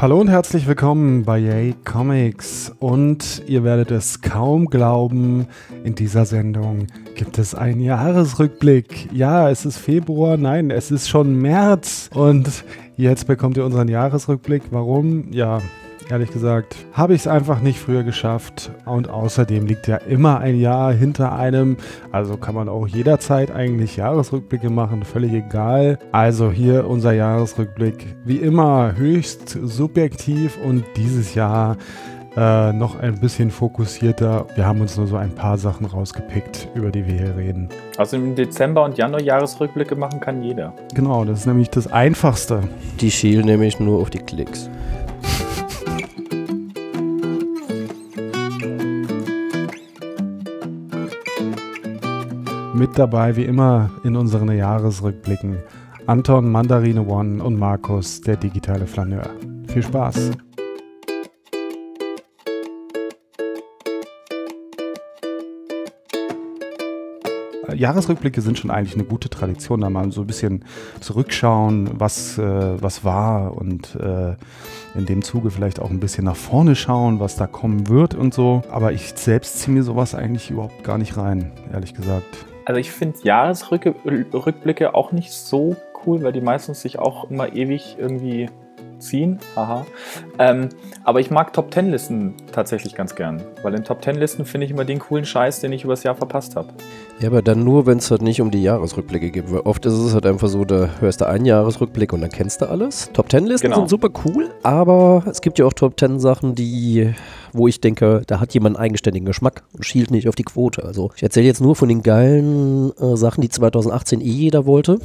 Hallo und herzlich willkommen bei Yay Comics. Und ihr werdet es kaum glauben, in dieser Sendung gibt es einen Jahresrückblick. Ja, es ist Februar, nein, es ist schon März. Und jetzt bekommt ihr unseren Jahresrückblick. Warum? Ja, ehrlich gesagt, habe ich es einfach nicht früher geschafft. Und außerdem liegt ja immer ein Jahr hinter einem. Also kann man auch jederzeit eigentlich Jahresrückblicke machen, völlig egal. Also hier unser Jahresrückblick. Wie immer höchst subjektiv und dieses Jahr äh, noch ein bisschen fokussierter. Wir haben uns nur so ein paar Sachen rausgepickt, über die wir hier reden. Also im Dezember und Januar Jahresrückblicke machen kann jeder. Genau, das ist nämlich das Einfachste. Die schielen nämlich nur auf die Klicks. Mit dabei wie immer in unseren Jahresrückblicken Anton, Mandarine One und Markus, der digitale Flaneur. Viel Spaß! Jahresrückblicke sind schon eigentlich eine gute Tradition, da mal so ein bisschen zurückschauen, was, äh, was war und äh, in dem Zuge vielleicht auch ein bisschen nach vorne schauen, was da kommen wird und so. Aber ich selbst ziehe mir sowas eigentlich überhaupt gar nicht rein, ehrlich gesagt. Also ich finde Jahresrückblicke auch nicht so cool, weil die meistens sich auch immer ewig irgendwie ziehen. Haha. Ähm, aber ich mag Top Ten Listen tatsächlich ganz gern, weil in Top Ten Listen finde ich immer den coolen Scheiß, den ich übers Jahr verpasst habe. Ja, aber dann nur, wenn es halt nicht um die Jahresrückblicke geht. Weil oft ist es halt einfach so, da hörst du einen Jahresrückblick und dann kennst du alles. Top Ten Listen Genau. sind super cool, aber es gibt ja auch Top Ten Sachen, die, wo ich denke, da hat jemand einen eigenständigen Geschmack und schielt nicht auf die Quote. Also ich erzähle jetzt nur von den geilen äh, Sachen, die 2018 eh jeder wollte.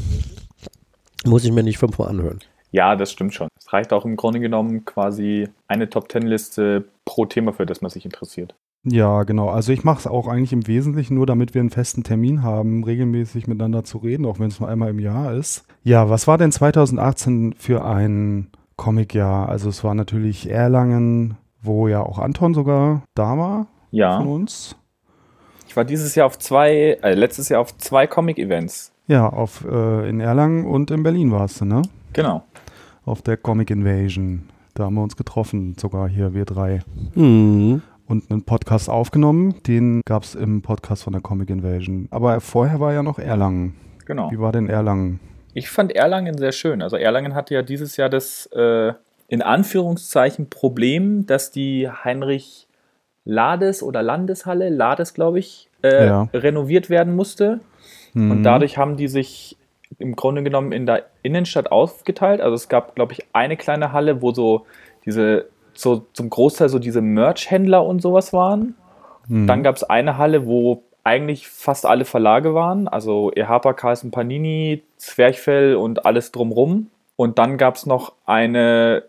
Muss ich mir nicht fünfmal anhören. Ja, das stimmt schon. Es reicht auch im Grunde genommen quasi eine Top Ten Liste pro Thema, für das man sich interessiert. Ja, genau. Also ich mache es auch eigentlich im Wesentlichen nur, damit wir einen festen Termin haben, regelmäßig miteinander zu reden, auch wenn es nur einmal im Jahr ist. Ja, was war denn 2018 für ein Comicjahr? Also es war natürlich Erlangen, wo ja auch Anton sogar da war von Ja, uns. ich war dieses Jahr auf zwei, äh, letztes Jahr auf zwei Comic-Events. Ja, auf, äh, in Erlangen und in Berlin warst du, ne? Genau. Auf der Comic Invasion. Da haben wir uns getroffen, sogar hier, wir drei. Mhm. Und einen Podcast aufgenommen. Den gab es im Podcast von der Comic Invasion. Aber vorher war ja noch Erlangen. Genau. Wie war denn Erlangen? Ich fand Erlangen sehr schön. Also Erlangen hatte ja dieses Jahr das äh, in Anführungszeichen Problem, dass die Heinrich Lades oder Landeshalle, Lades glaube ich, äh, Ja. renoviert werden musste. Hm. Und dadurch haben die sich im Grunde genommen in der Innenstadt aufgeteilt. Also es gab, glaube ich, eine kleine Halle, wo so diese, so zum Großteil so diese Merch-Händler und sowas waren. Hm. Dann gab es eine Halle, wo eigentlich fast alle Verlage waren, also Ehapa, Carlsen Panini, Zwerchfell und alles drumrum. Und dann gab es noch eine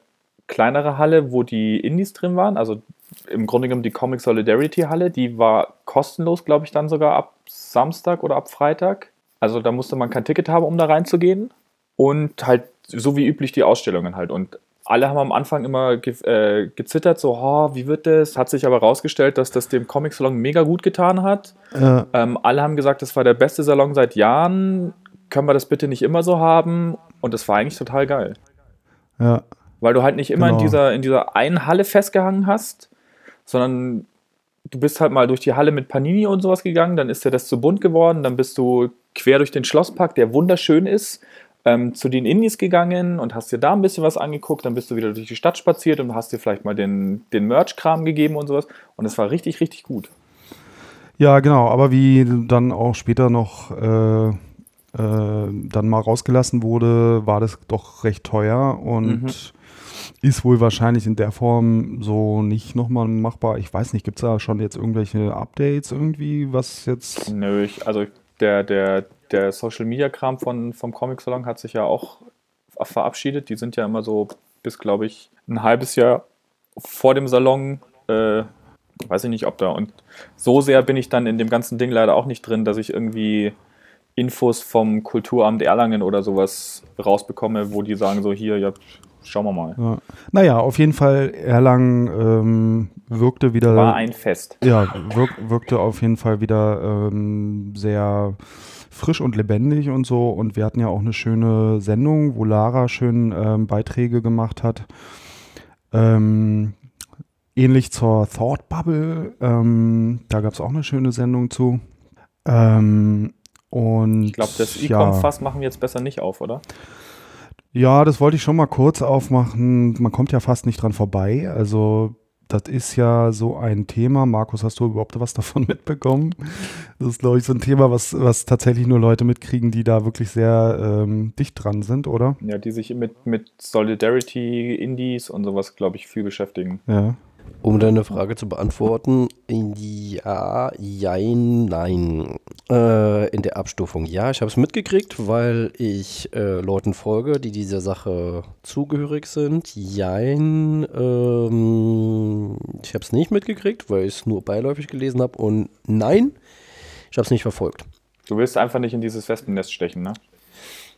kleinere Halle, wo die Indies drin waren, also im Grunde genommen die Comic Solidarity Halle, die war kostenlos, glaube ich, dann sogar ab Samstag oder ab Freitag. Also da musste man kein Ticket haben, um da reinzugehen. Und halt so wie üblich die Ausstellungen halt. Und alle haben am Anfang immer ge äh, gezittert, so, oh, wie wird das? Hat sich aber rausgestellt, dass das dem Comic-Salon mega gut getan hat. Äh, Ähm, alle haben gesagt, das war der beste Salon seit Jahren. Können wir das bitte nicht immer so haben? Und das war eigentlich total geil. ja. Weil du halt nicht immer Genau. in, dieser, in dieser einen Halle festgehangen hast, sondern du bist halt mal durch die Halle mit Panini und sowas gegangen, dann ist dir das zu bunt geworden, dann bist du quer durch den Schlosspark, der wunderschön ist, ähm, zu den Indies gegangen und hast dir da ein bisschen was angeguckt, dann bist du wieder durch die Stadt spaziert und hast dir vielleicht mal den, den Merch-Kram gegeben und sowas. Und es war richtig, richtig gut. ja, genau. Aber wie dann auch später noch äh, äh, dann mal rausgelassen wurde, war das doch recht teuer und Mhm. Ist wohl wahrscheinlich in der Form so nicht nochmal machbar. Ich weiß nicht, gibt es da schon jetzt irgendwelche Updates irgendwie, was jetzt. Nö, ich, also der, der, der Social Media Kram von, vom Comic Salon hat sich ja auch verabschiedet. Die sind ja immer so bis, glaube ich, ein halbes Jahr vor dem Salon. Äh, weiß ich nicht, ob da. Und so sehr bin ich dann in dem ganzen Ding leider auch nicht drin, dass ich irgendwie Infos vom Kulturamt Erlangen oder sowas rausbekomme, wo die sagen so, hier, ja, schauen wir mal. Ja. Naja, auf jeden Fall, Erlangen ähm, wirkte wieder. War ein Fest. ja, wirk, wirkte auf jeden Fall wieder ähm, sehr frisch und lebendig und so. Und wir hatten ja auch eine schöne Sendung, wo Lara schön ähm, Beiträge gemacht hat. Ähm, ähnlich zur Thought Bubble, ähm, da gab es auch eine schöne Sendung zu. Ähm, und Ich glaube, das ja. E-Com-Fass machen wir jetzt besser nicht auf, oder? Ja, das wollte ich schon mal kurz aufmachen. Man kommt ja fast nicht dran vorbei. Also, das ist ja so ein Thema. Markus, hast du überhaupt was davon mitbekommen? Das ist, glaube ich, so ein Thema, was, was tatsächlich nur Leute mitkriegen, die da wirklich sehr ähm, dicht dran sind, oder? Ja, die sich mit, mit Solidarity, Indies und sowas, glaube ich, viel beschäftigen. Ja. Um deine Frage zu beantworten, ja, jein, nein. Äh, in der Abstufung ja, ich habe es mitgekriegt, weil ich äh, Leuten folge, die dieser Sache zugehörig sind. Jein, ähm, ich habe es nicht mitgekriegt, weil ich es nur beiläufig gelesen habe. Und nein, ich habe es nicht verfolgt. Du willst einfach nicht in dieses Wespennest stechen, ne?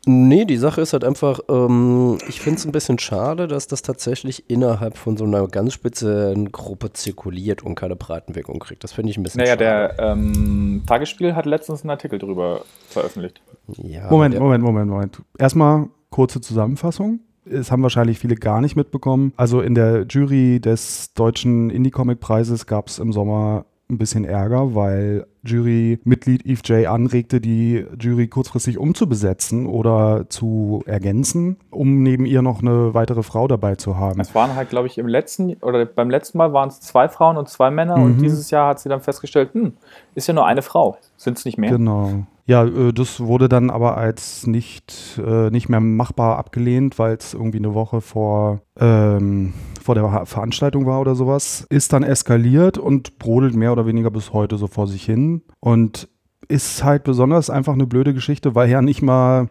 Nee, die Sache ist halt einfach, ähm, ich finde es ein bisschen schade, dass das tatsächlich innerhalb von so einer ganz speziellen Gruppe zirkuliert und keine Breitenwirkung kriegt. Das finde ich ein bisschen Naja, schade. der ähm, Tagesspiel hat letztens einen Artikel drüber veröffentlicht. ja, Moment, Moment, Moment, Moment. Erstmal kurze Zusammenfassung. Es haben wahrscheinlich viele gar nicht mitbekommen. Also in der Jury des deutschen Indie-Comic-Preises gab es im Sommer ein bisschen Ärger, weil Jurymitglied Eve J. anregte, die Jury kurzfristig umzubesetzen oder zu ergänzen, um neben ihr noch eine weitere Frau dabei zu haben. Es waren halt, glaube ich, im letzten oder beim letzten Mal waren es zwei Frauen und zwei Männer und Mhm. dieses Jahr hat sie dann festgestellt, hm, ist ja nur eine Frau. Sind es nicht mehr? Genau. Ja, äh, das wurde dann aber als nicht, äh, nicht mehr machbar abgelehnt, weil es irgendwie eine Woche vor, ähm, vor der Veranstaltung war oder sowas. Ist dann eskaliert und brodelt mehr oder weniger bis heute so vor sich hin. Und ist halt besonders einfach eine blöde Geschichte, weil ja nicht mal,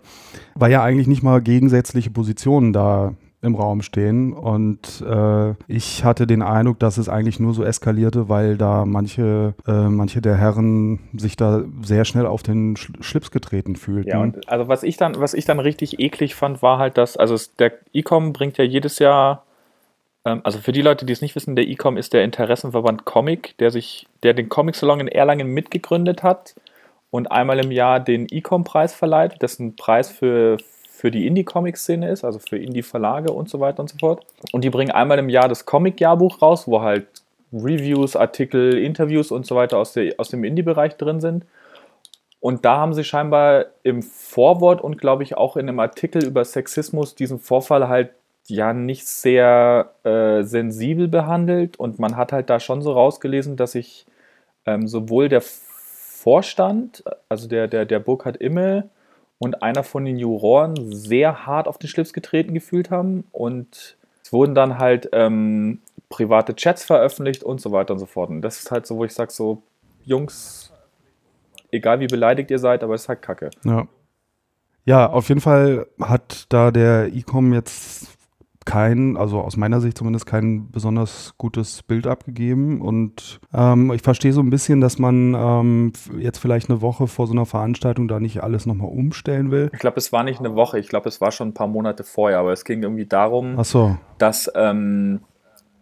weil ja eigentlich nicht mal gegensätzliche Positionen da im Raum stehen. Und äh, ich hatte den Eindruck, dass es eigentlich nur so eskalierte, weil da manche, äh, manche der Herren sich da sehr schnell auf den Sch Schlips getreten fühlten. Ja, und also was ich dann, was ich dann richtig eklig fand, war halt, dass, also der E-Com bringt ja jedes Jahr, also für die Leute, die es nicht wissen, der E-Com ist der Interessenverband Comic, der sich, der den Comic-Salon in Erlangen mitgegründet hat und einmal im Jahr den E-Com-Preis verleiht, das ein Preis für, für die Indie-Comic-Szene ist, also für Indie-Verlage und so weiter und so fort. Und die bringen einmal im Jahr das Comic-Jahrbuch raus, wo halt Reviews, Artikel, Interviews und so weiter aus, der, aus dem Indie-Bereich drin sind. Und da haben sie scheinbar im Vorwort und glaube ich auch in einem Artikel über Sexismus diesen Vorfall halt ja nicht sehr äh, sensibel behandelt. Und man hat halt da schon so rausgelesen, dass sich ähm, sowohl der Vorstand, also der, der, der Burkhard Immel und einer von den Juroren sehr hart auf den Schlips getreten gefühlt haben. Und es wurden dann halt ähm, private Chats veröffentlicht und so weiter und so fort. Und das ist halt so, wo ich sage so, Jungs, egal wie beleidigt ihr seid, aber es ist halt Kacke. Ja. Ja, auf jeden Fall hat da der E-Com jetzt kein, also aus meiner Sicht zumindest kein besonders gutes Bild abgegeben. Und ähm, ich verstehe so ein bisschen, dass man ähm, jetzt vielleicht eine Woche vor so einer Veranstaltung da nicht alles nochmal umstellen will. Ich glaube, es war nicht eine Woche, ich glaube, es war schon ein paar Monate vorher, aber es ging irgendwie darum, so, dass ähm,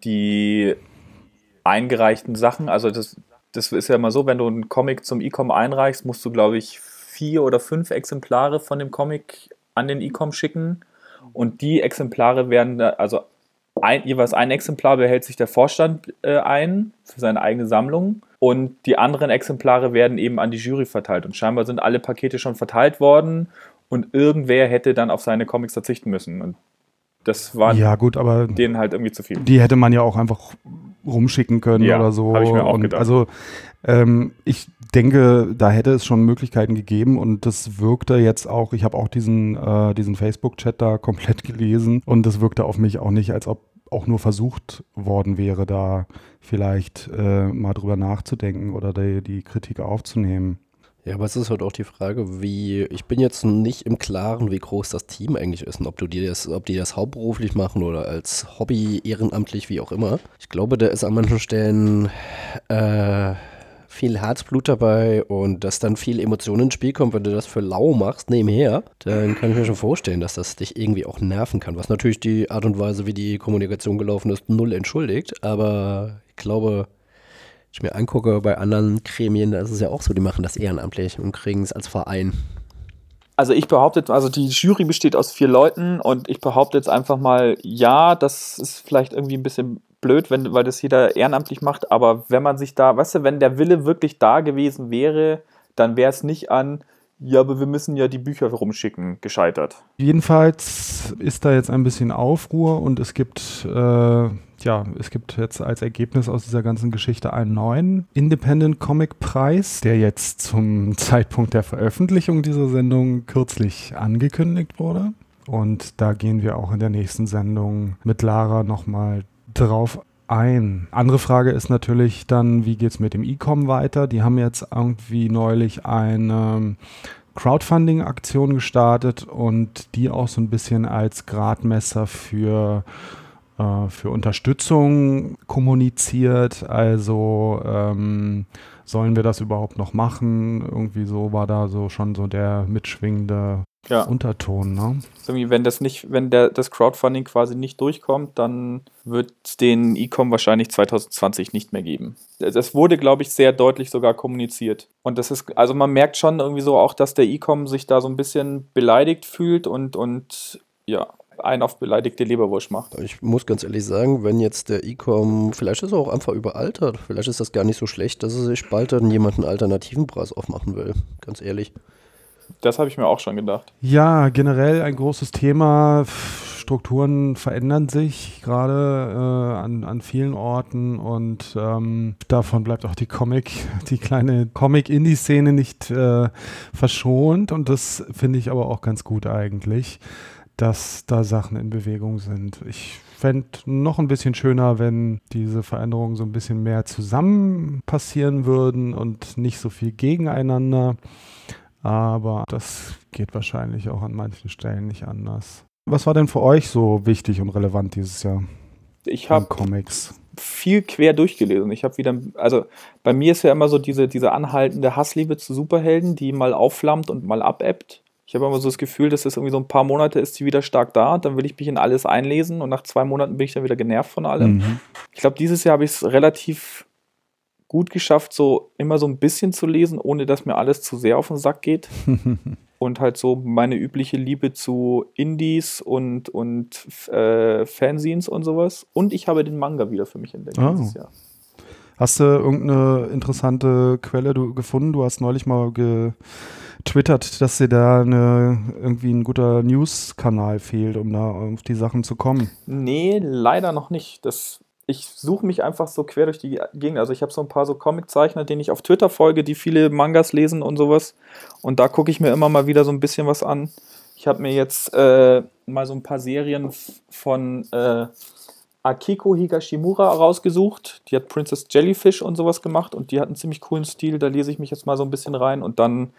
die eingereichten Sachen, also das, das ist ja immer so, wenn du einen Comic zum E-Com einreichst, musst du, glaube ich, vier oder fünf Exemplare von dem Comic an den E-Com schicken. Und die Exemplare werden, also ein, jeweils ein Exemplar behält sich der Vorstand äh, ein für seine eigene Sammlung. Und die anderen Exemplare werden eben an die Jury verteilt. Und scheinbar sind alle Pakete schon verteilt worden und irgendwer hätte dann auf seine Comics verzichten müssen. Und das war ja gut, aber denen halt irgendwie zu viel. die hätte man ja auch einfach rumschicken können Ja, oder so. hab ich mir auch und gedacht. Also ähm, ich denke, da hätte es schon Möglichkeiten gegeben und das wirkte jetzt auch, ich habe auch diesen, äh, diesen Facebook-Chat da komplett gelesen und das wirkte auf mich auch nicht, als ob auch nur versucht worden wäre, da vielleicht äh, mal drüber nachzudenken oder die, die Kritik aufzunehmen. Ja, aber es ist halt auch die Frage, wie, ich bin jetzt nicht im Klaren, wie groß das Team eigentlich ist und ob du dir das, ob die das hauptberuflich machen oder als Hobby, ehrenamtlich, wie auch immer. Ich glaube, da ist an manchen Stellen äh, viel Herzblut dabei und dass dann viel Emotionen ins Spiel kommt, wenn du das für lau machst nebenher, dann kann ich mir schon vorstellen, dass das dich irgendwie auch nerven kann. Was natürlich die Art und Weise, wie die Kommunikation gelaufen ist, null entschuldigt, aber ich glaube, ich mir angucke bei anderen Gremien, da ist es ja auch so, die machen das ehrenamtlich und kriegen es als Verein. Also ich behaupte, also die Jury besteht aus vier Leuten und ich behaupte jetzt einfach mal, ja, das ist vielleicht irgendwie ein bisschen blöd, wenn, weil das jeder ehrenamtlich macht, aber wenn man sich da, weißt du, wenn der Wille wirklich da gewesen wäre, dann wäre es nicht an, ja, aber wir müssen ja die Bücher rumschicken, gescheitert. Jedenfalls ist da jetzt ein bisschen Aufruhr und es gibt, äh, ja, es gibt jetzt als Ergebnis aus dieser ganzen Geschichte einen neuen Independent Comic Preis, der jetzt zum Zeitpunkt der Veröffentlichung dieser Sendung kürzlich angekündigt wurde. Und da gehen wir auch in der nächsten Sendung mit Lara nochmal drauf ein. Andere Frage ist natürlich dann, wie geht es mit dem E-Com weiter? Die haben jetzt irgendwie neulich eine Crowdfunding-Aktion gestartet und die auch so ein bisschen als Gradmesser für, äh, für Unterstützung kommuniziert. Also ähm, sollen wir das überhaupt noch machen? Irgendwie so war da so schon so der mitschwingende ja. Unterton, ne? Irgendwie, wenn das nicht, wenn der, das Crowdfunding quasi nicht durchkommt, dann wird es den E-Com wahrscheinlich 2020 nicht mehr geben. Das wurde, glaube ich, sehr deutlich sogar kommuniziert. Und das ist, also man merkt schon irgendwie so auch, dass der E-Com sich da so ein bisschen beleidigt fühlt und, und ja, einen auf beleidigte Leberwurst macht. Ich muss ganz ehrlich sagen, wenn jetzt der E-Com, vielleicht ist er auch einfach überaltert, vielleicht ist das gar nicht so schlecht, dass er sich bald dann jemanden alternativen Preis aufmachen will. Ganz ehrlich. Das habe ich mir auch schon gedacht. Ja, generell ein großes Thema. Strukturen verändern sich gerade äh, an, an vielen Orten und ähm, davon bleibt auch die Comic, die kleine Comic-Indie-Szene nicht äh, verschont und das finde ich aber auch ganz gut eigentlich, dass da Sachen in Bewegung sind. Ich fände noch ein bisschen schöner, wenn diese Veränderungen so ein bisschen mehr zusammen passieren würden und nicht so viel gegeneinander. Aber das geht wahrscheinlich auch an manchen Stellen nicht anders. Was war denn für euch so wichtig und relevant dieses Jahr? Ich habe Comics viel quer durchgelesen. Ich habe wieder, also bei mir ist ja immer so diese, diese anhaltende Hassliebe zu Superhelden, die mal aufflammt und mal abebbt. Ich habe immer so das Gefühl, dass es irgendwie so ein paar Monate ist, die wieder stark da. Dann will ich mich in alles einlesen und nach zwei Monaten bin ich dann wieder genervt von allem. Mhm. Ich glaube, dieses Jahr habe ich es relativ gut geschafft, so immer so ein bisschen zu lesen, ohne dass mir alles zu sehr auf den Sack geht. und halt so meine übliche Liebe zu Indies und, und äh, Fanzines und sowas. Und ich habe den Manga wieder für mich entdeckt oh. dieses Jahr. Hast du irgendeine interessante Quelle du, gefunden? Du hast neulich mal getwittert, dass dir da eine, irgendwie ein guter News-Kanal fehlt, um da auf die Sachen zu kommen. Nee, leider noch nicht. Das ich suche mich einfach so quer durch die Gegend. Also ich habe so ein paar so Comiczeichner, denen ich auf Twitter folge, die viele Mangas lesen und sowas. Und da gucke ich mir immer mal wieder so ein bisschen was an. Ich habe mir jetzt äh, mal so ein paar Serien von äh, Akiko Higashimura rausgesucht. Die hat Princess Jellyfish und sowas gemacht und die hat einen ziemlich coolen Stil. Da lese ich mich jetzt mal so ein bisschen rein und dann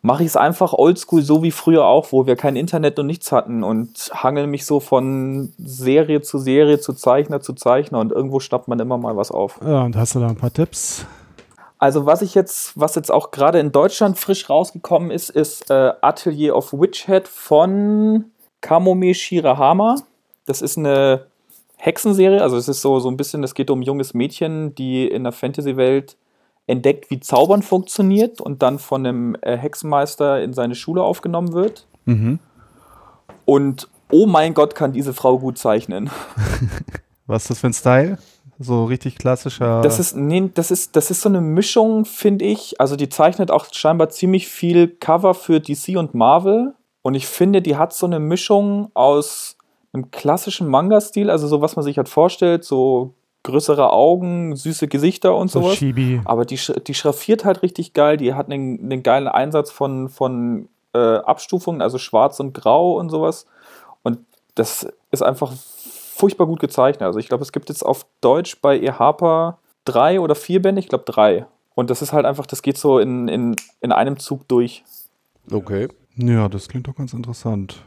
mache ich es einfach oldschool, so wie früher auch, wo wir kein Internet und nichts hatten und hangel mich so von Serie zu Serie, zu Zeichner zu Zeichner und irgendwo schnappt man immer mal was auf. Ja, und hast du da ein paar Tipps? Also was ich jetzt, was jetzt auch gerade in Deutschland frisch rausgekommen ist, ist äh, Atelier of Witchhead von Kamome Shirahama. Das ist eine Hexenserie. Also es ist so, so ein bisschen, es geht um ein junges Mädchen, die in der Fantasy-Welt entdeckt, wie Zaubern funktioniert und dann von einem äh, Hexenmeister in seine Schule aufgenommen wird. Mhm. Und oh mein Gott, kann diese Frau gut zeichnen. Was ist das für ein Style? So richtig klassischer. Das ist, nee, das ist, das ist so eine Mischung, finde ich. Also die zeichnet auch scheinbar ziemlich viel Cover für DC und Marvel. Und ich finde, die hat so eine Mischung aus einem klassischen Manga-Stil, also so was man sich halt vorstellt, so größere Augen, süße Gesichter und so sowas. Chibi. Aber die, die schraffiert halt richtig geil, die hat einen, einen geilen Einsatz von, von äh, Abstufungen, also schwarz und grau und sowas. Und das ist einfach furchtbar gut gezeichnet. Also ich glaube, es gibt jetzt auf Deutsch bei E. Harper drei oder vier Bände, ich glaube drei. Und das ist halt einfach, das geht so in, in, in einem Zug durch. Okay. Ja, das klingt doch ganz interessant.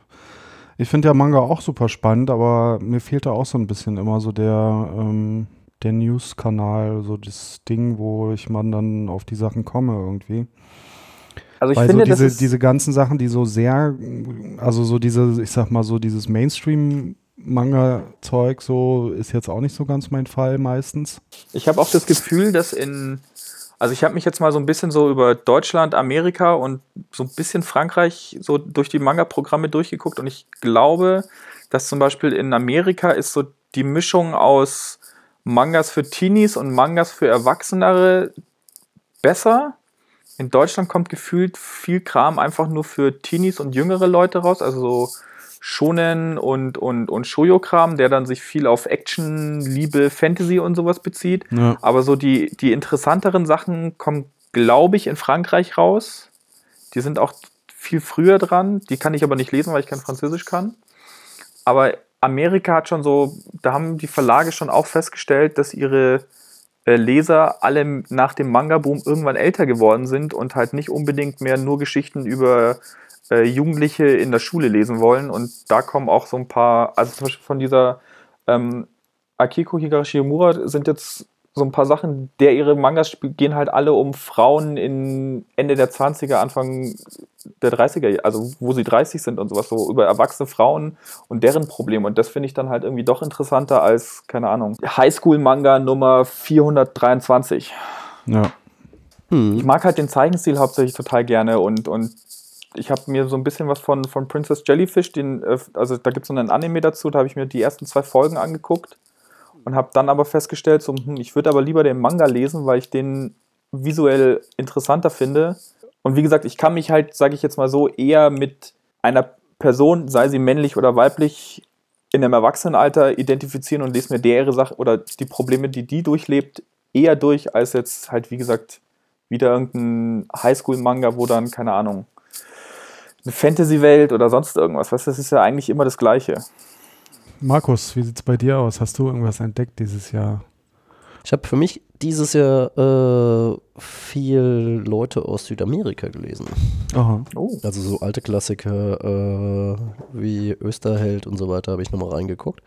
Ich finde ja Manga auch super spannend, aber mir fehlt da auch so ein bisschen immer so der, ähm, der News-Kanal, so das Ding, wo ich man dann auf die Sachen komme irgendwie. Also ich Weil finde, so diese, diese ganzen Sachen, die so sehr, also so diese, ich sag mal so dieses Mainstream-Manga-Zeug, so ist jetzt auch nicht so ganz mein Fall meistens. Ich habe auch das Gefühl, dass in Also ich habe mich jetzt mal so ein bisschen so über Deutschland, Amerika und so ein bisschen Frankreich so durch die Manga-Programme durchgeguckt und ich glaube, dass zum Beispiel in Amerika ist so die Mischung aus Mangas für Teenies und Mangas für Erwachsenere besser. In Deutschland kommt gefühlt viel Kram einfach nur für Teenies und jüngere Leute raus, also so Shonen und, und, und Shoujo-Kram, der dann sich viel auf Action, Liebe, Fantasy und sowas bezieht. Ja. Aber so die, die interessanteren Sachen kommen, glaube ich, in Frankreich raus. Die sind auch viel früher dran. Die kann ich aber nicht lesen, weil ich kein Französisch kann. Aber Amerika hat schon so, da haben die Verlage schon auch festgestellt, dass ihre äh, Leser alle nach dem Manga-Boom irgendwann älter geworden sind und halt nicht unbedingt mehr nur Geschichten über äh, Jugendliche in der Schule lesen wollen. Und da kommen auch so ein paar, also zum Beispiel von dieser ähm, Akiko Higashimura sind jetzt so ein paar Sachen, der ihre Mangas gehen halt alle um Frauen in Ende der 20er, Anfang der 30er, also wo sie 30 sind und sowas, so über erwachsene Frauen und deren Probleme. Und das finde ich dann halt irgendwie doch interessanter als, keine Ahnung, Highschool-Manga Nummer 423. Ja. Hm. Ich mag halt den Zeichenstil hauptsächlich total gerne und, und ich habe mir so ein bisschen was von, von Princess Jellyfish, den, äh, also da gibt es so einen Anime dazu, da habe ich mir die ersten zwei Folgen angeguckt und habe dann aber festgestellt, so, hm, ich würde aber lieber den Manga lesen, weil ich den visuell interessanter finde. Und wie gesagt, ich kann mich halt, sage ich jetzt mal so, eher mit einer Person, sei sie männlich oder weiblich, in einem Erwachsenenalter identifizieren und lese mir deren Sache oder die Probleme, die die durchlebt, eher durch, als jetzt halt, wie gesagt, wieder irgendein Highschool-Manga, wo dann, keine Ahnung, eine Fantasy-Welt oder sonst irgendwas. Weißt das ist ja eigentlich immer das Gleiche. Markus, wie sieht's bei dir aus? Hast du irgendwas entdeckt dieses Jahr? Ich habe für mich dieses Jahr äh, viel Leute aus Südamerika gelesen. Aha. Oh. Also so alte Klassiker äh, wie Österheld und so weiter habe ich nochmal reingeguckt,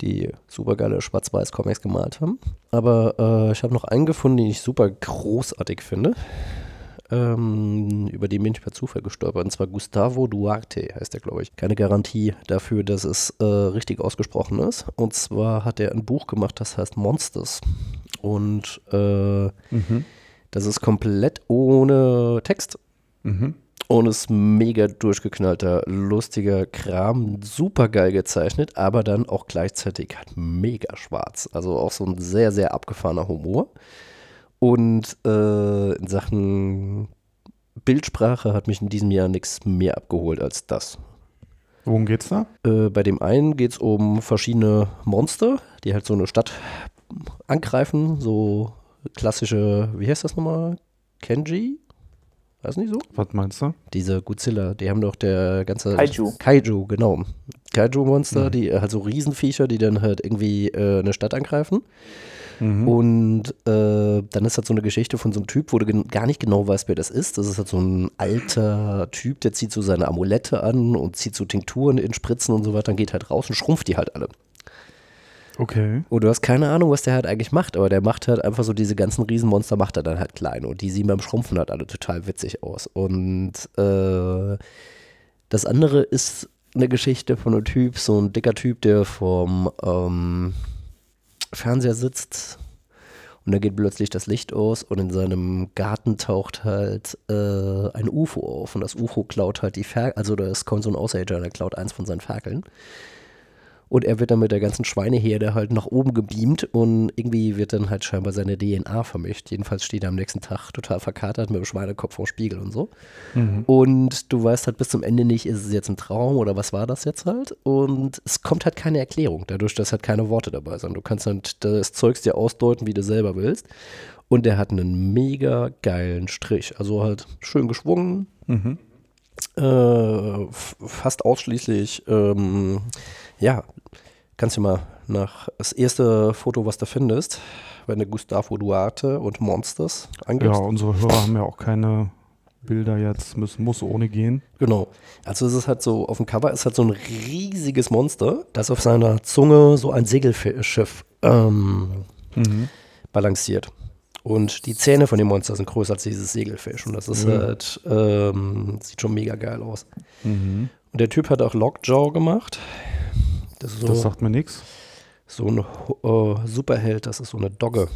die super geile Schwarz-Weiß-Comics gemalt haben. Aber äh, ich habe noch einen gefunden, den ich super großartig finde. Ähm, über den bin ich per Zufall gestolpert. Und zwar Gustavo Duarte heißt der, glaube ich. Keine Garantie dafür, dass es äh, richtig ausgesprochen ist. Und zwar hat er ein Buch gemacht, das heißt Monsters. Und äh, Mhm. das ist komplett ohne Text. Mhm. Und ist mega durchgeknallter, lustiger Kram, super geil gezeichnet, aber dann auch gleichzeitig halt mega schwarz. Also auch so ein sehr, sehr abgefahrener Humor. Und äh, in Sachen Bildsprache hat mich in diesem Jahr nichts mehr abgeholt als das. Worum geht's da? Äh, bei dem einen geht es um verschiedene Monster, die halt so eine Stadt angreifen. So klassische, wie heißt das nochmal? Kenji? Weiß nicht so? Was meinst du? Diese Godzilla, die haben doch der ganze. Kaiju. Kaiju, genau. Kaiju-Monster, Mhm. die äh, halt so Riesenviecher, die dann halt irgendwie äh, eine Stadt angreifen. Mhm. Und äh, dann ist halt so eine Geschichte von so einem Typ, wo du gar nicht genau weißt, wer das ist. Das ist halt so ein alter Typ, der zieht so seine Amulette an und zieht so Tinkturen in Spritzen und so weiter, dann geht halt raus und schrumpft die halt alle. Okay. Und du hast keine Ahnung, was der halt eigentlich macht, aber der macht halt einfach so diese ganzen Riesenmonster, macht er dann halt klein. Und die sehen beim Schrumpfen halt alle total witzig aus. Und äh, das andere ist eine Geschichte von einem Typ, so ein dicker Typ, der vorm ähm, Fernseher sitzt und da geht plötzlich das Licht aus und in seinem Garten taucht halt äh, ein UFO auf und das UFO klaut halt die Ferkel, also das kommt so ein Außerirdischer, der klaut eins von seinen Ferkeln. Und er wird dann mit der ganzen Schweineherde halt nach oben gebeamt und irgendwie wird dann halt scheinbar seine DNA vermischt. Jedenfalls steht er am nächsten Tag total verkatert mit dem Schweinekopf vom Spiegel und so. Mhm. Und du weißt halt bis zum Ende nicht, ist es jetzt ein Traum oder was war das jetzt halt? Und es kommt halt keine Erklärung, dadurch, dass halt keine Worte dabei sind. Du kannst halt das Zeugs dir ausdeuten, wie du selber willst. Und der hat einen mega geilen Strich. Also halt schön geschwungen, Mhm. Äh, fast ausschließlich, ähm, ja, kannst du mal nach das erste Foto, was du findest, wenn du Gustavo Duarte und Monsters Ja, angibst. unsere Hörer haben ja auch keine Bilder jetzt, muss, muss ohne gehen. Genau. Also es ist halt so, auf dem Cover ist halt so ein riesiges Monster, das auf seiner Zunge so ein Segelschiff ähm, Mhm. balanciert. Und die Zähne von dem Monster sind größer als dieses Segelfisch. Und das ist Ja. halt, ähm, sieht schon mega geil aus. Mhm. Und der Typ hat auch Lockjaw gemacht. Das ist so, Das sagt mir nichts. so ein äh, Superheld, das ist so eine Dogge.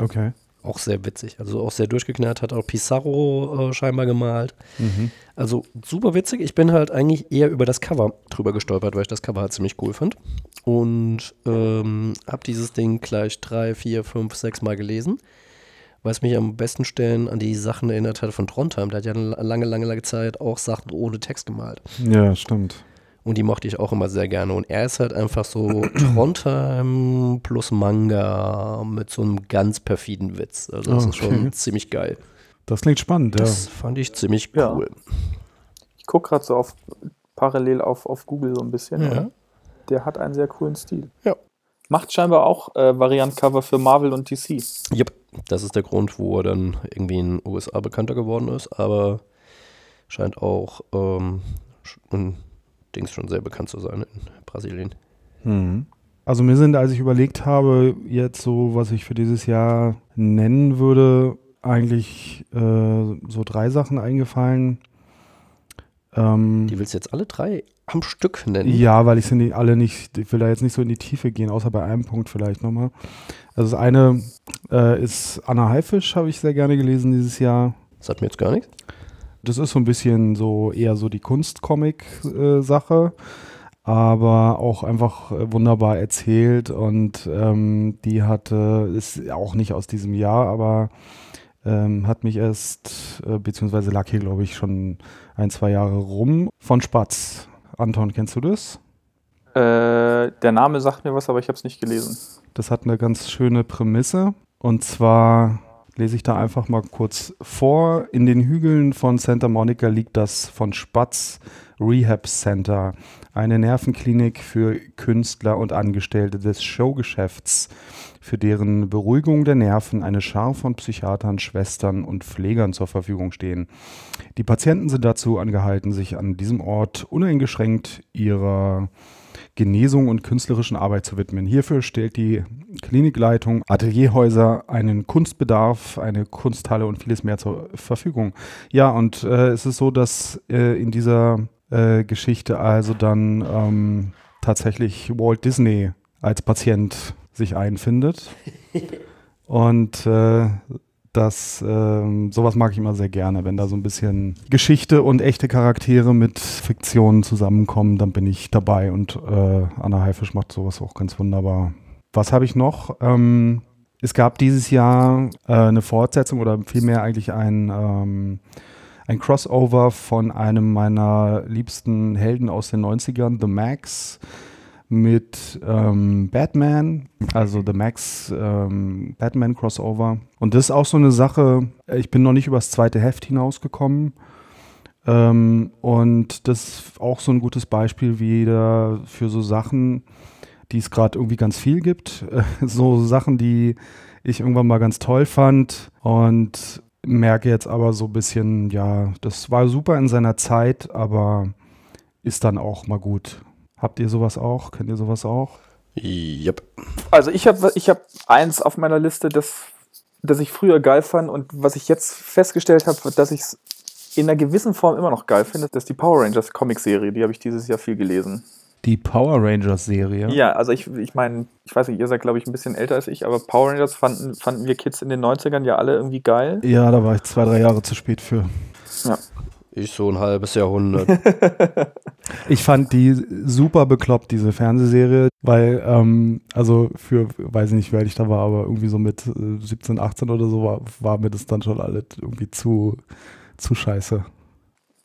Okay. Auch sehr witzig. Also auch sehr durchgeknallt, hat auch Pizarro äh, scheinbar gemalt. Mhm. Also super witzig. Ich bin halt eigentlich eher über das Cover drüber gestolpert, weil ich das Cover halt ziemlich cool fand. Und ähm, habe dieses Ding gleich drei, vier, fünf, sechs Mal gelesen. Weil es mich am besten Stellen an die Sachen erinnert hat von Trondheim. Der hat ja eine lange, lange, lange Zeit auch Sachen ohne Text gemalt. Ja, stimmt. Und die mochte ich auch immer sehr gerne. Und er ist halt einfach so Trondheim plus Manga mit so einem ganz perfiden Witz. Also das ist Okay. schon ziemlich geil. Das klingt spannend, Das fand ich ziemlich Ja. cool. Ich gucke gerade so auf parallel auf, auf Google so ein bisschen. Ja. und Der hat einen sehr coolen Stil. Ja. Macht scheinbar auch äh, Variant-Cover für Marvel und DC. Yep. Das ist der Grund, wo er dann irgendwie in den USA bekannter geworden ist, aber scheint auch ähm, in Dings schon sehr bekannt zu sein in Brasilien. Mhm. Also mir sind, als ich überlegt habe, jetzt so, was ich für dieses Jahr nennen würde, eigentlich äh, so drei Sachen eingefallen. Ähm, Die willst du jetzt alle drei am Stück nennen? Ja, weil ich sie alle nicht, ich will da jetzt nicht so in die Tiefe gehen, außer bei einem Punkt vielleicht nochmal. Also das eine äh, ist Anna Haifisch, habe ich sehr gerne gelesen dieses Jahr. Das hat mir jetzt gar nichts. Das ist so ein bisschen so eher so die Kunstcomic-Sache, aber auch einfach äh, wunderbar erzählt und ähm, die hatte, ist auch nicht aus diesem Jahr, aber ähm, hat mich erst, äh, beziehungsweise lag hier glaube ich schon ein, zwei Jahre rum, von Spatz. Anton, kennst du das? Äh, der Name sagt mir was, aber ich habe es nicht gelesen. Das hat eine ganz schöne Prämisse. Und zwar lese ich da einfach mal kurz vor. In den Hügeln von Santa Monica liegt das von Spatz Rehab Center, eine Nervenklinik für Künstler und Angestellte des Showgeschäfts, für deren Beruhigung der Nerven eine Schar von Psychiatern, Schwestern und Pflegern zur Verfügung stehen. Die Patienten sind dazu angehalten, sich an diesem Ort uneingeschränkt ihrer Genesung und künstlerischen Arbeit zu widmen. Hierfür stellt die Klinikleitung Atelierhäuser einen Kunstbedarf, eine Kunsthalle und vieles mehr zur Verfügung. Ja, und äh, es ist so, dass äh, in dieser äh, Geschichte also dann ähm, tatsächlich Walt Disney als Patient sich einfindet. Und äh, das, ähm, sowas mag ich immer sehr gerne, wenn da so ein bisschen Geschichte und echte Charaktere mit Fiktion zusammenkommen, dann bin ich dabei und äh, Anna Haifisch macht sowas auch ganz wunderbar. Was habe ich noch? Ähm, es gab dieses Jahr äh, eine Fortsetzung oder vielmehr eigentlich ein, ähm, ein Crossover von einem meiner liebsten Helden aus den 90ern, The Max, mit ähm, Batman, also The Max ähm, Batman Crossover. Und das ist auch so eine Sache, ich bin noch nicht übers zweite Heft hinausgekommen. Ähm, und das ist auch so ein gutes Beispiel wieder für so Sachen, die es gerade irgendwie ganz viel gibt. So Sachen, die ich irgendwann mal ganz toll fand und merke jetzt aber so ein bisschen, ja, das war super in seiner Zeit, aber ist dann auch mal gut. Habt ihr sowas auch? Kennt ihr sowas auch? Yep. Also ich habe ich hab eins auf meiner Liste, das, das ich früher geil fand und was ich jetzt festgestellt habe, dass ich es in einer gewissen Form immer noch geil finde, das ist die Power Rangers Comic-Serie. Die habe ich dieses Jahr viel gelesen. Die Power Rangers Serie. Ja, also ich, ich meine, ich weiß nicht, ihr seid glaube ich ein bisschen älter als ich, aber Power Rangers fanden, fanden wir Kids in den 90ern ja alle irgendwie geil. Ja, da war ich zwei, drei Jahre zu spät für. Ja. Ich so ein halbes Jahrhundert. Ich fand die super bekloppt, diese Fernsehserie, weil, ähm, also für, weiß ich nicht, wie alt ich da war, aber irgendwie so mit äh, 17, 18 oder so war, war mir das dann schon alles irgendwie zu, zu scheiße.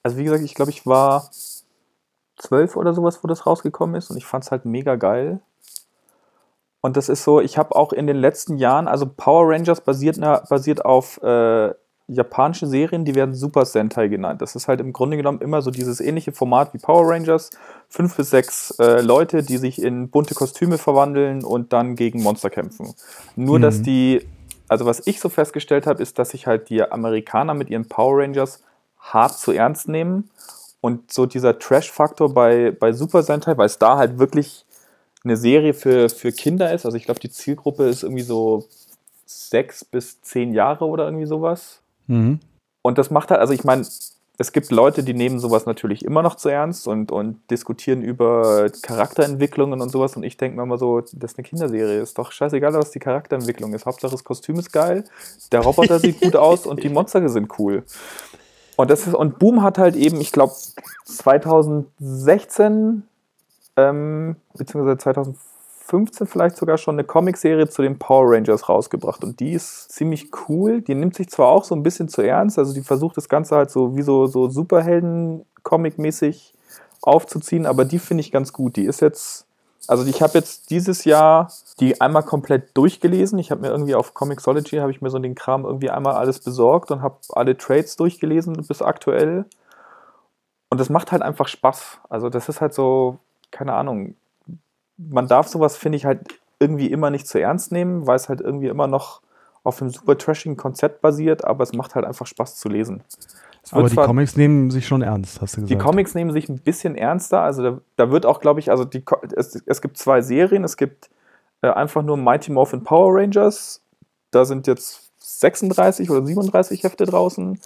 Also wie gesagt, ich glaube, ich war zwölf oder sowas, wo das rausgekommen ist und ich fand es halt mega geil. Und das ist so, ich habe auch in den letzten Jahren, also Power Rangers basiert, na, basiert auf äh, japanische Serien, die werden Super Sentai genannt. Das ist halt im Grunde genommen immer so dieses ähnliche Format wie Power Rangers. Fünf bis sechs äh, Leute, die sich in bunte Kostüme verwandeln und dann gegen Monster kämpfen. Nur, Mhm. dass die, also was ich so festgestellt habe, ist, dass sich halt die Amerikaner mit ihren Power Rangers hart zu ernst nehmen. Und so dieser Trash-Faktor bei, bei Super Sentai, weil es da halt wirklich eine Serie für, für Kinder ist. Also ich glaube, die Zielgruppe ist irgendwie so sechs bis zehn Jahre oder irgendwie sowas. Mhm. Und das macht halt, also ich meine, es gibt Leute, die nehmen sowas natürlich immer noch zu ernst und, und diskutieren über Charakterentwicklungen und sowas. Und ich denke mir immer so, das ist eine Kinderserie. Ist doch scheißegal, was die Charakterentwicklung ist. Hauptsache das Kostüm ist geil, der Roboter sieht gut aus und die Monster sind cool. Und, das ist, und Boom hat halt eben, ich glaube, 2016 ähm, beziehungsweise 2015 vielleicht sogar schon eine Comicserie zu den Power Rangers rausgebracht. Und die ist ziemlich cool. Die nimmt sich zwar auch so ein bisschen zu ernst, also die versucht das Ganze halt so wie so, so Superhelden-Comic-mäßig aufzuziehen, aber die finde ich ganz gut. Die ist jetzt, also ich habe jetzt dieses Jahr die einmal komplett durchgelesen. Ich habe mir irgendwie auf Comixology, habe ich mir so den Kram irgendwie einmal alles besorgt und habe alle Trades durchgelesen bis aktuell. Und das macht halt einfach Spaß. Also das ist halt so, keine Ahnung, man darf sowas, finde ich, halt irgendwie immer nicht zu ernst nehmen, weil es halt irgendwie immer noch auf einem super trashigen Konzept basiert, aber es macht halt einfach Spaß zu lesen. Aber die Comics nehmen sich schon ernst, hast du gesagt. Die Comics nehmen sich ein bisschen ernster. Also da, da wird auch, glaube ich, also die, es, es gibt zwei Serien. Es gibt äh, einfach nur Mighty Morphin Power Rangers. Da sind jetzt 36 oder 37 Hefte draußen.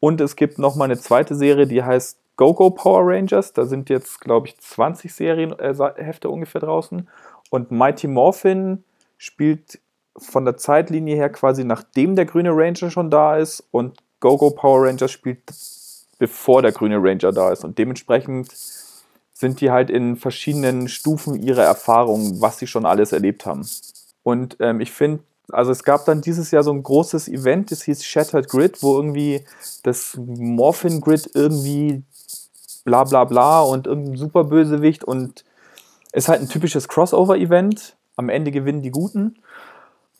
Und es gibt noch mal eine zweite Serie, die heißt Go-Go Power Rangers. Da sind jetzt, glaube ich, 20 Serienhefte äh, ungefähr draußen. Und Mighty Morphin spielt von der Zeitlinie her quasi nachdem der grüne Ranger schon da ist und Go-Go Power Rangers spielt bevor der grüne Ranger da ist. Und dementsprechend sind die halt in verschiedenen Stufen ihrer Erfahrungen, was sie schon alles erlebt haben. Und ähm, ich finde, also es gab dann dieses Jahr so ein großes Event, das hieß Shattered Grid, wo irgendwie das Morphin Grid irgendwie bla bla bla und irgendein Superbösewicht und ist halt ein typisches Crossover-Event. Am Ende gewinnen die Guten.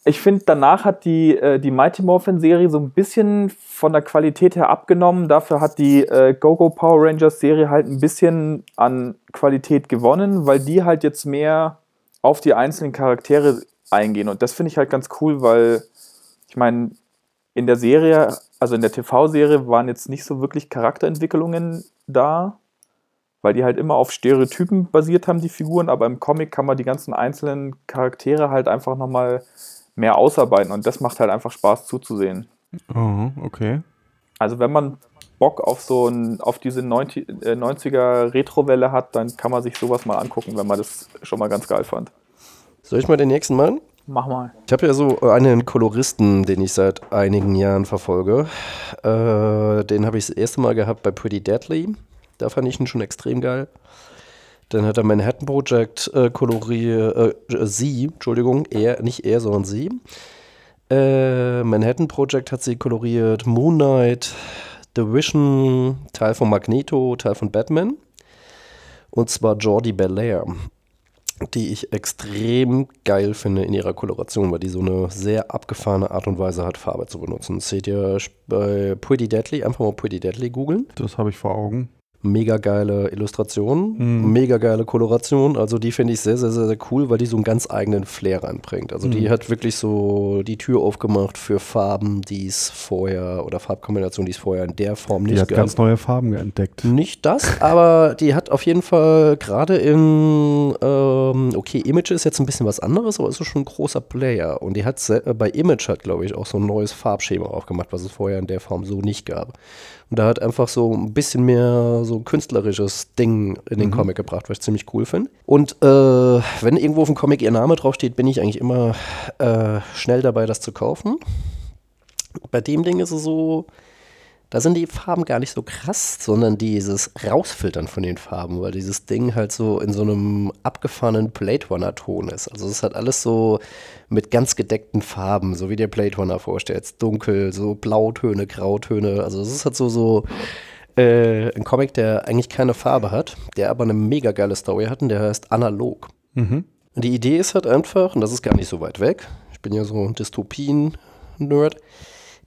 Ich finde, danach hat die, äh, die Mighty Morphin-Serie so ein bisschen von der Qualität her abgenommen. Dafür hat die äh, Go-Go Power Rangers-Serie halt ein bisschen an Qualität gewonnen, weil die halt jetzt mehr auf die einzelnen Charaktere eingehen. Und das finde ich halt ganz cool, weil ich meine, in der Serie, also in der TV-Serie, waren jetzt nicht so wirklich Charakterentwicklungen da, weil die halt immer auf Stereotypen basiert haben, die Figuren, aber im Comic kann man die ganzen einzelnen Charaktere halt einfach nochmal mehr ausarbeiten und das macht halt einfach Spaß zuzusehen. Oh, okay. Also wenn man Bock auf so ein, auf diese 90er äh, Retro-Welle hat, dann kann man sich sowas mal angucken, wenn man das schon mal ganz geil fand. Soll ich mal den nächsten machen? Mach mal. Ich habe ja so einen Koloristen, den ich seit einigen Jahren verfolge. Äh, den habe ich das erste Mal gehabt bei Pretty Deadly. Da fand ich ihn schon extrem geil. Dann hat er Manhattan Project äh, koloriert, äh, sie, Entschuldigung, er, nicht er, sondern sie. Äh, Manhattan Project hat sie koloriert, Moon Knight, The Vision, Teil von Magneto, Teil von Batman. Und zwar Jordi Belair, die ich extrem geil finde in ihrer Koloration, weil die so eine sehr abgefahrene Art und Weise hat, Farbe zu benutzen. Das seht ihr bei Pretty Deadly, einfach mal Pretty Deadly googeln. Das habe ich vor Augen mega geile Illustration, mhm. mega geile Koloration. Also die finde ich sehr, sehr, sehr, sehr cool, weil die so einen ganz eigenen Flair reinbringt. Also mhm. die hat wirklich so die Tür aufgemacht für Farben, die es vorher oder Farbkombinationen, die es vorher in der Form nicht gab. Die hat ganz neue Farben entdeckt. Nicht das, aber die hat auf jeden Fall gerade in ähm, okay, Image ist jetzt ein bisschen was anderes, aber es ist schon ein großer Player. Und die hat bei Image hat, glaube ich, auch so ein neues Farbschema aufgemacht, was es vorher in der Form so nicht gab. Und da hat einfach so ein bisschen mehr so künstlerisches Ding in den mhm. Comic gebracht, was ich ziemlich cool finde. Und äh, wenn irgendwo auf dem Comic ihr Name draufsteht, bin ich eigentlich immer äh, schnell dabei, das zu kaufen. Bei dem Ding ist es so, da sind die Farben gar nicht so krass, sondern dieses Rausfiltern von den Farben, weil dieses Ding halt so in so einem abgefahrenen Blade Runner Ton ist. Also es hat alles so mit ganz gedeckten Farben, so wie der Blade Runner vorstellt. Dunkel, so Blautöne, Grautöne. Also es ist halt so, so äh, ein Comic, der eigentlich keine Farbe hat, der aber eine mega geile Story hat und der heißt Analog. Mhm. Und die Idee ist halt einfach, und das ist gar nicht so weit weg, ich bin ja so ein Dystopien-Nerd,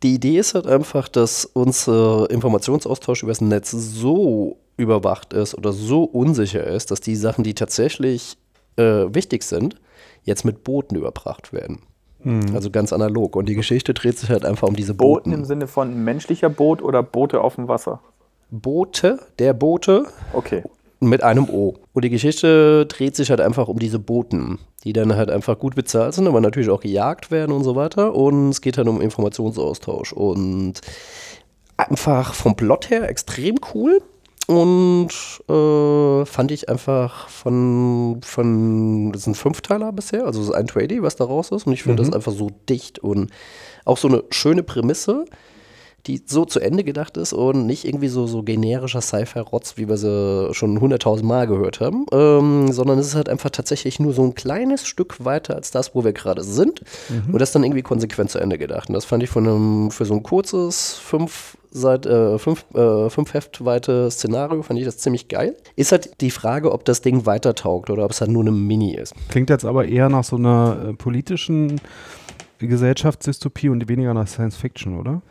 die Idee ist halt einfach, dass unser Informationsaustausch übers Netz so überwacht ist oder so unsicher ist, dass die Sachen, die tatsächlich äh, wichtig sind, jetzt mit Booten überbracht werden. Mhm. Also ganz analog. Und die Geschichte dreht sich halt einfach um diese Booten. Booten im Sinne von menschlicher Boot oder Boote auf dem Wasser? Boote, der Boote. Okay. Mit einem O. Und die Geschichte dreht sich halt einfach um diese Boten, die dann halt einfach gut bezahlt sind, aber natürlich auch gejagt werden und so weiter. Und es geht halt um Informationsaustausch. Und einfach vom Plot her extrem cool. Und äh, fand ich einfach von, von, das sind Fünfteiler bisher, also es ist ein Trady, was da raus ist. Und ich finde Mhm. das einfach so dicht und auch so eine schöne Prämisse, die so zu Ende gedacht ist und nicht irgendwie so, so generischer Sci-Fi-Rotz, wie wir sie schon hunderttausend Mal gehört haben, ähm, sondern es ist halt einfach tatsächlich nur so ein kleines Stück weiter als das, wo wir gerade sind. Und das dann irgendwie konsequent zu Ende gedacht. Und das fand ich von einem, für so ein kurzes fünf seit äh, fünf, äh, fünf Heft weite Szenario fand ich das ziemlich geil. Ist halt die Frage, ob das Ding weiter taugt oder ob es halt nur eine Mini ist. Klingt jetzt aber eher nach so einer äh, politischen Gesellschaftsdystopie und weniger nach Science Fiction, oder?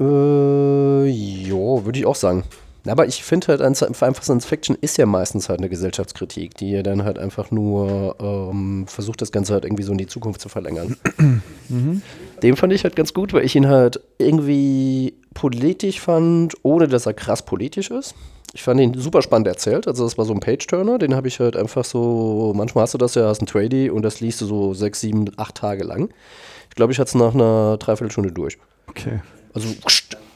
Äh, jo, würde ich auch sagen. Aber ich finde halt, ein- einfach Science Fiction ist ja meistens halt eine Gesellschaftskritik, die ja dann halt einfach nur ähm, versucht, das Ganze halt irgendwie so in die Zukunft zu verlängern. Den fand ich halt ganz gut, weil ich ihn halt irgendwie politisch fand, ohne dass er krass politisch ist. Ich fand ihn super spannend erzählt. Also, das war so ein Page-Turner, den habe ich halt einfach so. Manchmal hast du das ja, hast ein Tradie und das liest du so sechs, sieben, acht Tage lang. Ich glaube, ich hatte es nach einer Dreiviertelstunde durch. Okay. Also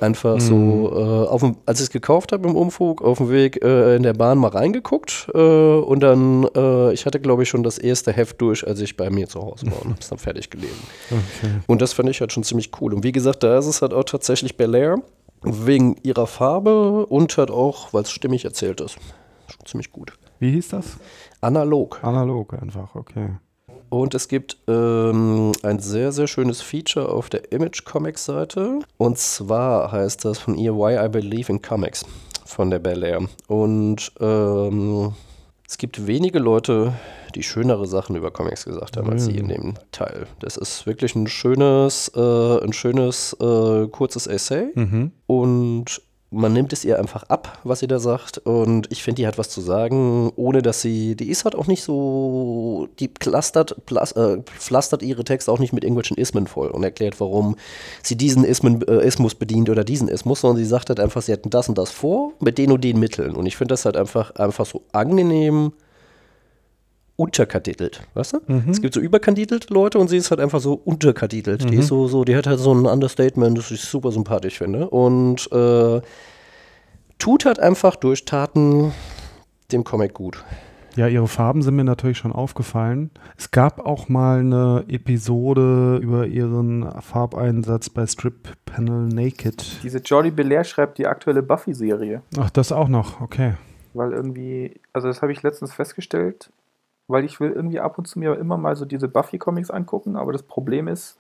einfach so, äh, auf als ich es gekauft habe im Umflug, auf dem Weg äh, in der Bahn mal reingeguckt äh, und dann, äh, ich hatte glaube ich schon das erste Heft durch, als ich bei mir zu Hause war und habe es dann fertig gelesen. Okay. Und das fand ich halt schon ziemlich cool. Und wie gesagt, da ist es halt auch tatsächlich Bel Air, wegen ihrer Farbe und halt auch, weil es stimmig erzählt ist. Schon ziemlich gut. Wie hieß das? Analog. Analog einfach, okay. Und es gibt ähm, ein sehr, sehr schönes Feature auf der Image Comics Seite. Und zwar heißt das von ihr Why I Believe in Comics von der Bel Air. Und ähm, es gibt wenige Leute, die schönere Sachen über Comics gesagt haben als sie in dem Teil. Das ist wirklich ein schönes, äh, ein schönes äh, kurzes Essay. Mhm. Und man nimmt es ihr einfach ab, was sie da sagt. Und ich finde, die hat was zu sagen, ohne dass sie, die ist halt auch nicht so, die clustert, plas, äh, pflastert ihre Texte auch nicht mit irgendwelchen Ismen voll und erklärt, warum sie diesen Ismen, äh, Ismus bedient oder diesen Ismus, sondern sie sagt halt einfach, sie hätten das und das vor, mit den und den Mitteln. Und ich finde das halt einfach, einfach so angenehm unterkatitelt, weißt du? Es gibt so überkatitelte Leute und sie ist halt einfach so unterkatitelt. Die ist so, so, die hat halt so ein Understatement, das ich super sympathisch finde. Und äh, tut halt einfach durch Taten dem Comic gut. Ja, ihre Farben sind mir natürlich schon aufgefallen. Es gab auch mal eine Episode über ihren Farbeinsatz bei Strip Panel Naked. Diese Jordi Belair schreibt die aktuelle Buffy-Serie. Ach, das auch noch, okay. Weil irgendwie, also das habe ich letztens festgestellt, weil ich will irgendwie ab und zu mir immer mal so diese Buffy-Comics angucken, aber das Problem ist,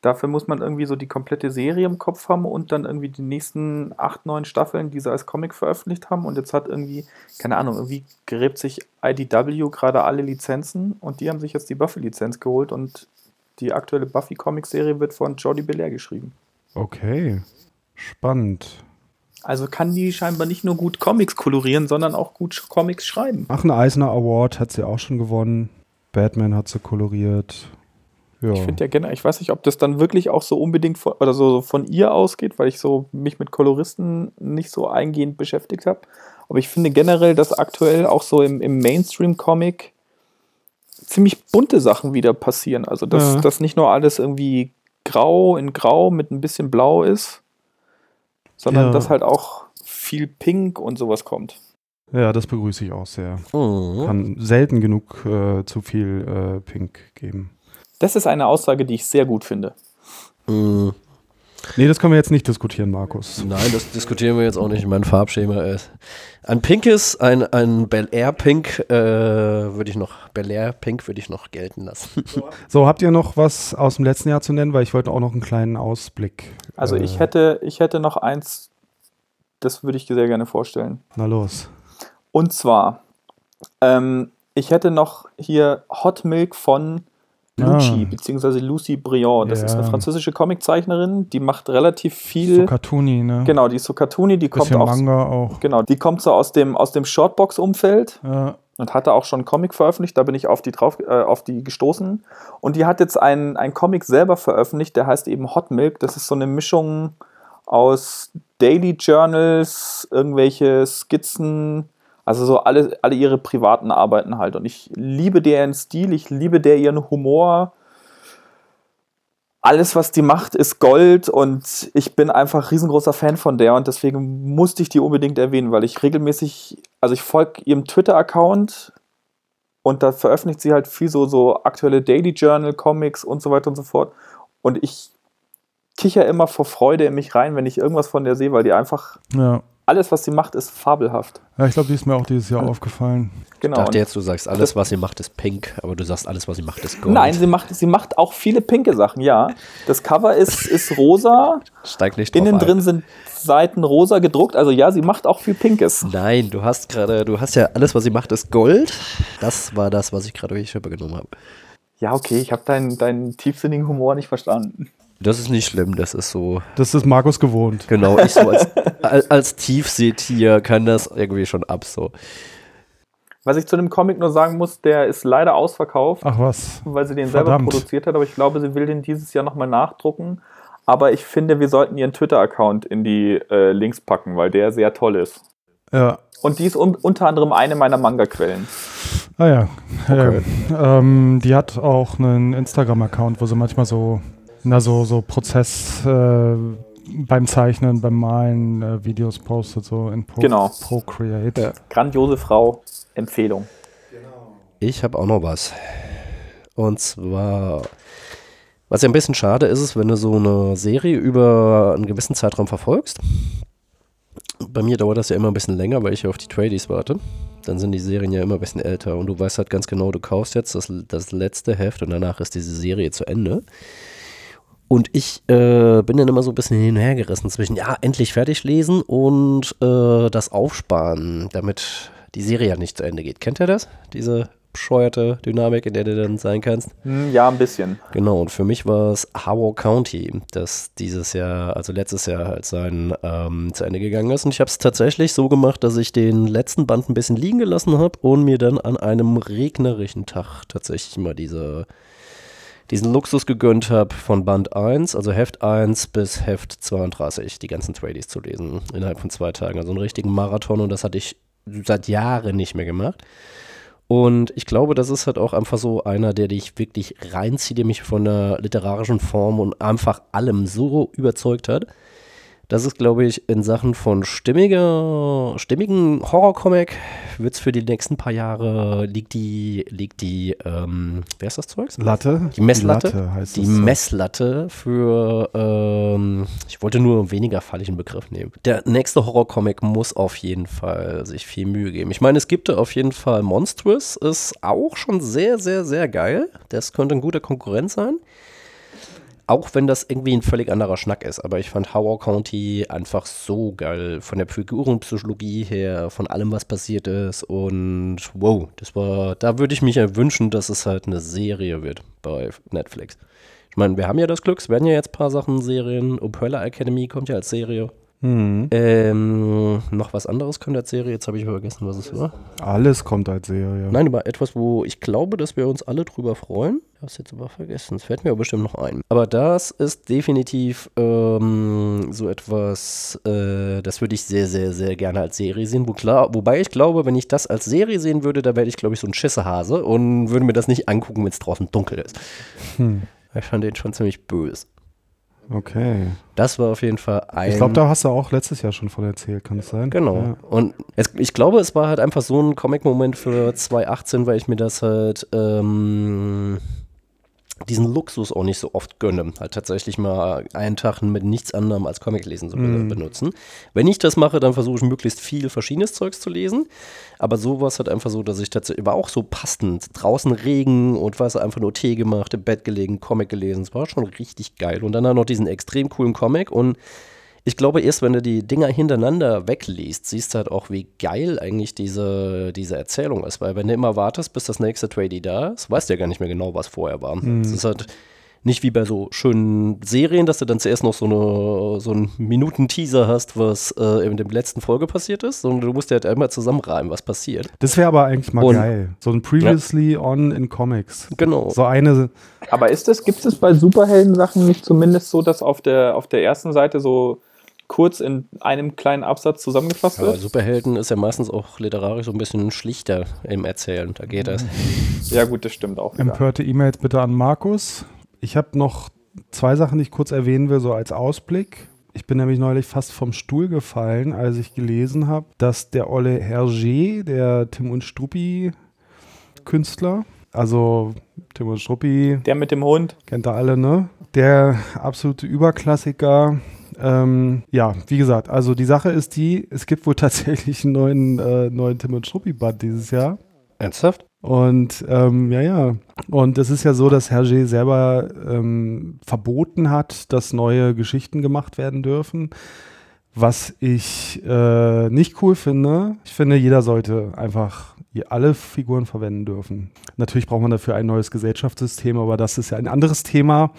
dafür muss man irgendwie so die komplette Serie im Kopf haben und dann irgendwie die nächsten acht, neun Staffeln, die sie als Comic veröffentlicht haben und jetzt hat irgendwie, keine Ahnung, irgendwie gräbt sich IDW gerade alle Lizenzen und die haben sich jetzt die Buffy-Lizenz geholt und die aktuelle Buffy-Comic-Serie wird von Jordi Belair geschrieben. Okay. Spannend. Also kann die scheinbar nicht nur gut Comics kolorieren, sondern auch gut Comics schreiben. Ach, einen Eisner Award hat sie auch schon gewonnen. Batman hat sie koloriert. Ja. Ich finde ja generell, ich weiß nicht, ob das dann wirklich auch so unbedingt von, oder so von ihr ausgeht, weil ich so mich mit Koloristen nicht so eingehend beschäftigt habe. Aber ich finde generell, dass aktuell auch so im, im Mainstream-Comic ziemlich bunte Sachen wieder passieren. Also dass Ja. das nicht nur alles irgendwie grau in grau mit ein bisschen blau ist, sondern Ja. dass halt auch viel Pink und sowas kommt. ja, das begrüße ich auch sehr. Mhm. Kann selten genug äh, zu viel äh, Pink geben. Das ist eine Aussage, die ich sehr gut finde. Mhm. Nee, das können wir jetzt nicht diskutieren, Markus. Nein, das diskutieren wir jetzt auch nicht. Mein Farbschema ist. Ein pinkes, ein, ein Bel Air Pink äh, würde ich noch, Bel Air Pink würde ich noch gelten lassen. So, habt ihr noch was aus dem letzten Jahr zu nennen? Weil ich wollte auch noch einen kleinen Ausblick. Also äh, ich hätte, ich hätte noch eins, das würde ich sehr gerne vorstellen. Na los. Und zwar, ähm, ich hätte noch hier Hot Milk von Lucci, Ah. beziehungsweise Lucy Briand. Das Ja. ist eine französische Comiczeichnerin, die macht relativ viel. So Cartoony, ne? genau, die ist so cartoony, die kommt auch. Manga auch. Genau, die kommt so aus dem, aus dem Shortbox-Umfeld Ja. und hatte auch schon einen Comic veröffentlicht, da bin ich auf die, drauf, äh, auf die gestoßen. Und die hat jetzt einen, einen Comic selber veröffentlicht, der heißt eben Hot Milk. Das ist so eine Mischung aus Daily Journals, irgendwelche Skizzen, also so alle, alle ihre privaten Arbeiten halt. Und ich liebe deren Stil, ich liebe der ihren Humor. alles, was die macht, ist Gold und ich bin einfach riesengroßer Fan von der und deswegen musste ich die unbedingt erwähnen, weil ich regelmäßig, also ich folge ihrem Twitter-Account und da veröffentlicht sie halt viel so, so aktuelle Daily Journal, Comics und so weiter und so fort. Und ich kicher immer vor Freude in mich rein, wenn ich irgendwas von der sehe, weil die einfach Ja. Alles, was sie macht, ist fabelhaft. ja, ich glaube, die ist mir auch dieses Jahr aufgefallen. Genau. Ich dachte jetzt, du sagst, alles, was sie macht, ist pink, aber du sagst, alles, was sie macht, ist gold. Nein, sie macht, sie macht auch viele pinke Sachen, ja. Das Cover ist, ist rosa, Steig nicht drauf innen ein. drin sind Seiten rosa gedruckt, also ja, sie macht auch viel Pinkes. Nein, du hast gerade, du hast ja alles, was sie macht, ist Gold. Das war das, was ich gerade durch die Schippe genommen habe. Ja, okay, ich habe deinen, deinen tiefsinnigen Humor nicht verstanden. Das ist nicht schlimm, das ist so. Das ist Markus gewohnt. Genau, ich so als, als, als Tiefseetier kann das irgendwie schon ab so. Was ich zu dem Comic nur sagen muss, der ist leider ausverkauft, Ach was. weil sie den selber Verdammt. produziert hat, aber ich glaube, sie will den dieses Jahr nochmal nachdrucken. Aber ich finde, wir sollten ihren Twitter-Account in die äh, Links packen, weil der sehr toll ist. Ja. Und die ist un unter anderem eine meiner Manga-Quellen. Ah ja. Okay. ja. Ähm, die hat auch einen Instagram-Account, wo sie manchmal so, na so, so Prozess äh, beim Zeichnen, beim Malen äh, Videos postet, so in Pro Genau. Procreate. Grandiose Frau, Empfehlung. Ich habe auch noch was. Und zwar, was ja ein bisschen schade ist, ist, wenn du so eine Serie über einen gewissen Zeitraum verfolgst. Bei mir dauert das ja immer ein bisschen länger, weil ich ja auf die Tradies warte. Dann sind die Serien ja immer ein bisschen älter und du weißt halt ganz genau, du kaufst jetzt das, das letzte Heft und danach ist diese Serie zu Ende. Und ich äh, bin dann immer so ein bisschen hin und her gerissen zwischen, ja, endlich fertig lesen und äh, das Aufsparen, damit die Serie ja nicht zu Ende geht. Kennt ihr das? Diese bescheuerte Dynamik, in der du dann sein kannst? Hm, ja, ein bisschen. Genau, und für mich war es Howard County, das dieses Jahr, also letztes Jahr halt sein ähm, zu Ende gegangen ist. Und ich habe es tatsächlich so gemacht, dass ich den letzten Band ein bisschen liegen gelassen habe und mir dann an einem regnerischen Tag tatsächlich mal diese, diesen Luxus gegönnt habe, von Band 1, also Heft 1 bis Heft 32, die ganzen Tradies zu lesen, innerhalb von zwei Tagen. Also einen richtigen Marathon und das hatte ich seit Jahren nicht mehr gemacht. Und ich glaube, das ist halt auch einfach so einer, der dich wirklich reinzieht, der mich von der literarischen Form und einfach allem so überzeugt hat. Das ist, glaube ich, in Sachen von stimmiger, stimmigen Horrorcomic wird es für die nächsten paar Jahre, liegt die, liegt die, ähm, wer ist das Zeugs? Latte? Die Messlatte? Latte heißt Die es. Messlatte für, ähm, ich wollte nur einen weniger falligen Begriff nehmen. Der nächste Horrorcomic muss auf jeden Fall sich viel Mühe geben. Ich meine, es gibt da auf jeden Fall Monstrous, ist auch schon sehr, sehr, sehr geil. Das könnte ein guter Konkurrent sein. Auch wenn das irgendwie ein völlig anderer Schnack ist. Aber ich fand Howard County einfach so geil. Von der Figurenpsychologie her, von allem, was passiert ist. Und wow, das war, da würde ich mich ja wünschen, dass es halt eine Serie wird bei Netflix. Ich meine, wir haben ja das Glück, es werden ja jetzt ein paar Sachen Serien. Umbrella Academy kommt ja als Serie. Hm. Ähm, noch was anderes kommt als Serie. Jetzt habe ich vergessen, was es war. Alles kommt als Serie. Nein, aber etwas, wo ich glaube, dass wir uns alle drüber freuen. Ich habe es jetzt aber vergessen. Es fällt mir aber bestimmt noch ein. Aber das ist definitiv ähm, so etwas, äh, das würde ich sehr, sehr, sehr gerne als Serie sehen. Wo klar, wobei ich glaube, wenn ich das als Serie sehen würde, da wäre ich, glaube ich, so ein Schissehase und würde mir das nicht angucken, wenn es draußen dunkel ist. Hm. Ich fand den schon ziemlich böse. Okay. Das war auf jeden Fall ein. Ich glaube, da hast du auch letztes Jahr schon von erzählt, kann es sein? Genau. Ja. Und es, ich glaube, es war halt einfach so ein Comic-Moment für 2018, weil ich mir das halt ähm, diesen Luxus auch nicht so oft gönne. Halt tatsächlich mal einen Tag mit nichts anderem als Comic lesen zu Mhm. benutzen. Wenn ich das mache, dann versuche ich möglichst viel verschiedenes Zeugs zu lesen. Aber so war es halt einfach so, dass ich tatsächlich, war auch so passend. Draußen Regen und was einfach nur Tee gemacht, im Bett gelegen, Comic gelesen. Es war schon richtig geil. Und dann halt noch diesen extrem coolen Comic und ich glaube, erst wenn du die Dinger hintereinander wegliest, siehst du halt auch, wie geil eigentlich diese, diese Erzählung ist. Weil wenn du immer wartest, bis das nächste Tradie da ist, weißt du ja gar nicht mehr genau, was vorher war. Es ist halt nicht wie bei so schönen Serien, dass du dann zuerst noch so, eine, so einen Minuten-Teaser hast, was äh, in der letzten Folge passiert ist, sondern du musst dir halt einmal zusammenreimen, was passiert. Das wäre aber eigentlich mal Und- geil. So ein Previously on in Comics. Genau. So eine, Aber ist das, gibt es bei Superhelden-Sachen nicht zumindest so, dass auf der, auf der ersten Seite so kurz in einem kleinen Absatz zusammengefasst Aber wird? Superhelden ist ja meistens auch literarisch so ein bisschen schlichter im Erzählen. Da geht das. Ja, gut, das stimmt auch. wieder. empörte E-Mails bitte an Markus. Ich habe noch zwei Sachen, die ich kurz erwähnen will, so als Ausblick. Ich bin nämlich neulich fast vom Stuhl gefallen, als ich gelesen habe, dass der Olle Hergé, der Tim und Struppi Künstler, also Tim und Struppi. Der mit dem Hund. Kennt ihr alle, ne? Der absolute Überklassiker. Ähm, ja, wie gesagt, also die Sache ist die, es gibt wohl tatsächlich einen neuen, äh, neuen Tim und Struppi-Band dieses Jahr. Ernsthaft? Und ähm, ja, ja. Und es ist ja so, dass Hergé selber ähm, verboten hat, dass neue Geschichten gemacht werden dürfen. Was ich äh, nicht cool finde. Ich finde, jeder sollte einfach alle Figuren verwenden dürfen. Natürlich braucht man dafür ein neues Gesellschaftssystem, aber das ist ja ein anderes Thema.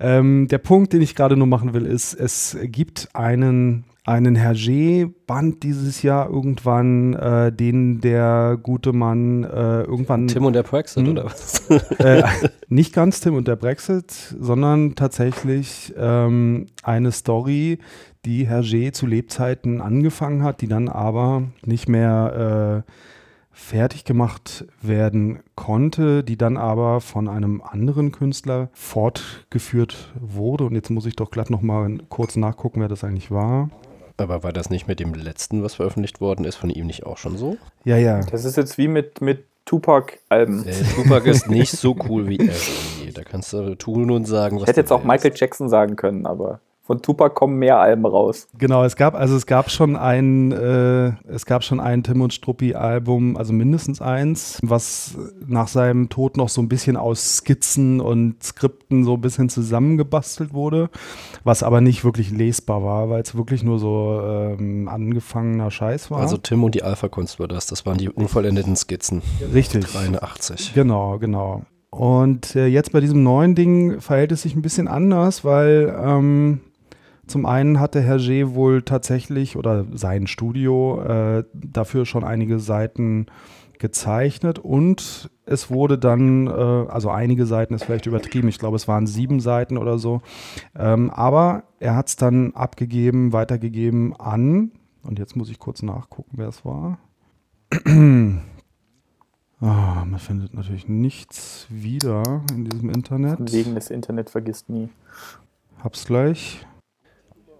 Ähm, der Punkt, den ich gerade nur machen will, ist, es gibt einen einen Hergé-Band dieses Jahr irgendwann, äh, den der gute Mann äh, irgendwann. Tim und der Brexit, hm, oder was? Äh, nicht ganz Tim und der Brexit, sondern tatsächlich ähm, eine Story, die Hergé zu Lebzeiten angefangen hat, die dann aber nicht mehr äh, fertig gemacht werden konnte, die dann aber von einem anderen Künstler fortgeführt wurde. Und jetzt muss ich doch glatt noch mal kurz nachgucken, wer das eigentlich war. Aber war das nicht mit dem letzten, was veröffentlicht worden ist, von ihm nicht auch schon so? Ja, ja. Das ist jetzt wie mit, mit Tupac-Alben. Äh, Tupac ist nicht so cool wie er. Da kannst du tun und sagen, was Ich hätte jetzt auch Michael Jackson sagen können, aber von Tupac kommen mehr Alben raus. Genau, es gab also es gab schon ein äh, es gab schon ein Tim und Struppi Album, also mindestens eins, was nach seinem Tod noch so ein bisschen aus Skizzen und Skripten so ein bisschen zusammengebastelt wurde, was aber nicht wirklich lesbar war, weil es wirklich nur so ähm, angefangener Scheiß war. Also Tim und die Alpha Kunst war das, das waren die unvollendeten Skizzen. Richtig. 83. Genau, genau. Und äh, jetzt bei diesem neuen Ding verhält es sich ein bisschen anders, weil ähm, zum einen hatte Hergé wohl tatsächlich oder sein Studio äh, dafür schon einige Seiten gezeichnet und es wurde dann, äh, also einige Seiten ist vielleicht übertrieben, ich glaube es waren sieben Seiten oder so, ähm, aber er hat es dann abgegeben, weitergegeben an, und jetzt muss ich kurz nachgucken, wer es war. oh, man findet natürlich nichts wieder in diesem Internet. Wegen des Internet vergisst nie. Hab's gleich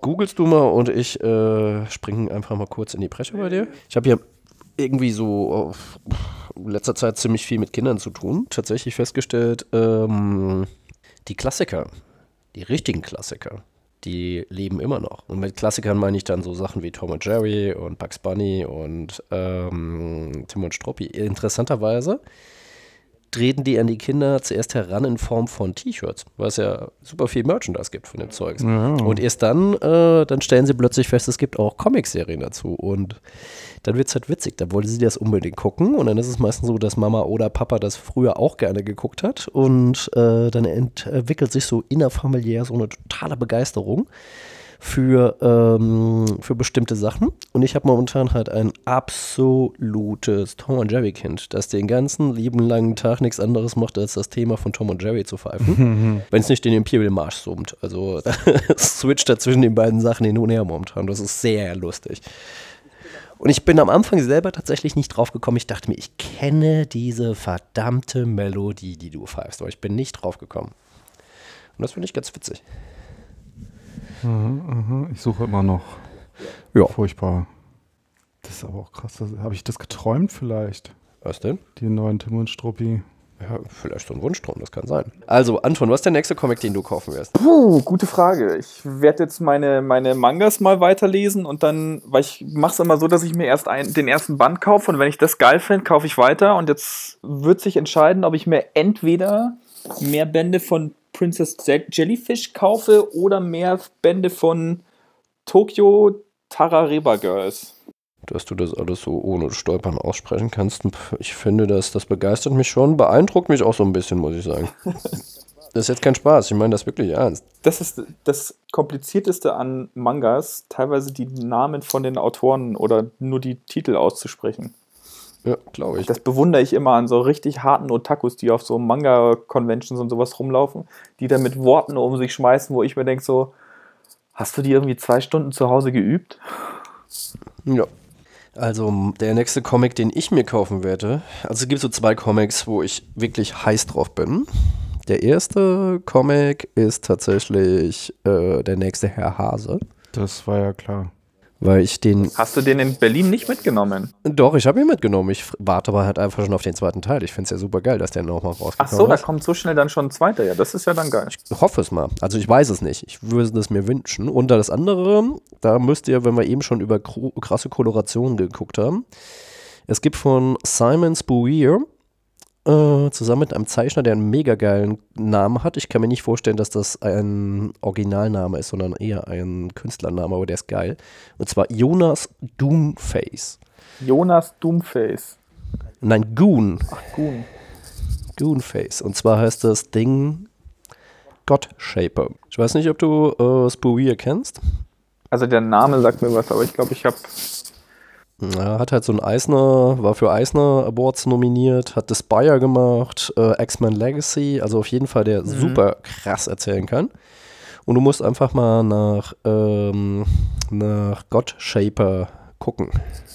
googelst du mal und ich äh, springe einfach mal kurz in die Bresche bei dir. Ich habe ja irgendwie so in letzter Zeit ziemlich viel mit Kindern zu tun. Tatsächlich festgestellt, ähm, die Klassiker, die richtigen Klassiker, die leben immer noch. Und mit Klassikern meine ich dann so Sachen wie Tom und Jerry und Bugs Bunny und ähm, Tim und Struppi. Interessanterweise treten die an die Kinder zuerst heran in Form von T-Shirts, weil es ja super viel Merchandise gibt von dem Zeugs. Ja. Und erst dann, äh, dann stellen sie plötzlich fest, es gibt auch Comicserien dazu. Und dann wird es halt witzig. Da wollte sie das unbedingt gucken. Und dann ist es meistens so, dass Mama oder Papa das früher auch gerne geguckt hat. Und äh, dann entwickelt sich so innerfamiliär so eine totale Begeisterung für, ähm, für bestimmte Sachen. Und ich habe momentan halt ein absolutes Tom und Jerry Kind, das den ganzen lieben langen Tag nichts anderes macht, als das Thema von Tom und Jerry zu pfeifen. Wenn es nicht den Imperial Marsch summt. Also switcht da zwischen den beiden Sachen hin und her momentan. Das ist sehr lustig. Und ich bin am Anfang selber tatsächlich nicht drauf gekommen. Ich dachte mir, ich kenne diese verdammte Melodie, die du pfeifst, aber ich bin nicht drauf gekommen. Und das finde ich ganz witzig. Mhm, mhm. Ich suche immer noch. Ja. Furchtbar. Das ist aber auch krass. Habe ich das geträumt vielleicht? Was denn? Die neuen Tim und Struppi. Ja, vielleicht so ein Wunschtraum, das kann sein. Also, Anton, was ist der nächste Comic, den du kaufen wirst? Puh, gute Frage. Ich werde jetzt meine, meine Mangas mal weiterlesen und dann, weil ich mache es immer so, dass ich mir erst ein, den ersten Band kaufe und wenn ich das geil finde, kaufe ich weiter und jetzt wird sich entscheiden, ob ich mir entweder mehr Bände von Princess Jellyfish kaufe oder mehr Bände von Tokyo Tarareba Girls. Dass du das alles so ohne Stolpern aussprechen kannst, ich finde, das, das begeistert mich schon, beeindruckt mich auch so ein bisschen, muss ich sagen. Das ist jetzt kein Spaß, ich meine das wirklich ernst. Das ist das Komplizierteste an Mangas, teilweise die Namen von den Autoren oder nur die Titel auszusprechen. Ja, glaube ich. Das bewundere ich immer an so richtig harten Otakus, die auf so Manga-Conventions und sowas rumlaufen, die da mit Worten um sich schmeißen, wo ich mir denke so, hast du die irgendwie zwei Stunden zu Hause geübt? Ja. Also der nächste Comic, den ich mir kaufen werde, also es gibt so zwei Comics, wo ich wirklich heiß drauf bin. Der erste Comic ist tatsächlich äh, der nächste Herr Hase, Das war ja klar. Weil ich den Hast du den in Berlin nicht mitgenommen? Doch, ich habe ihn mitgenommen. Ich warte aber halt einfach schon auf den zweiten Teil. Ich finde es ja super geil, dass der nochmal rausgekommen Ach so, da ist. kommt so schnell dann schon ein zweiter. Ja, das ist ja dann geil. Ich hoffe es mal. Also ich weiß es nicht. Ich würde es mir wünschen. Und das andere, da müsst ihr, wenn wir eben schon über krasse Kolorationen geguckt haben, es gibt von Simon Spurrier äh, zusammen mit einem Zeichner, der einen mega geilen Namen hat. Ich kann mir nicht vorstellen, dass das ein Originalname ist, sondern eher ein Künstlername, aber der ist geil. Und zwar Jonas Doomface. Jonas Doomface. Nein, Goon. Ach, Goon. Goonface. Und zwar heißt das Ding Godshaper. Ich weiß nicht, ob du äh, Spurrier kennst. Also der Name sagt mir was, aber ich glaube, ich habe Er hat halt so ein Eisner, war für Eisner Awards nominiert, hat The Spire gemacht, äh, X-Men Legacy, also auf jeden Fall der super krass erzählen kann. Und du musst einfach mal nach, ähm, nach Godshaper gucken.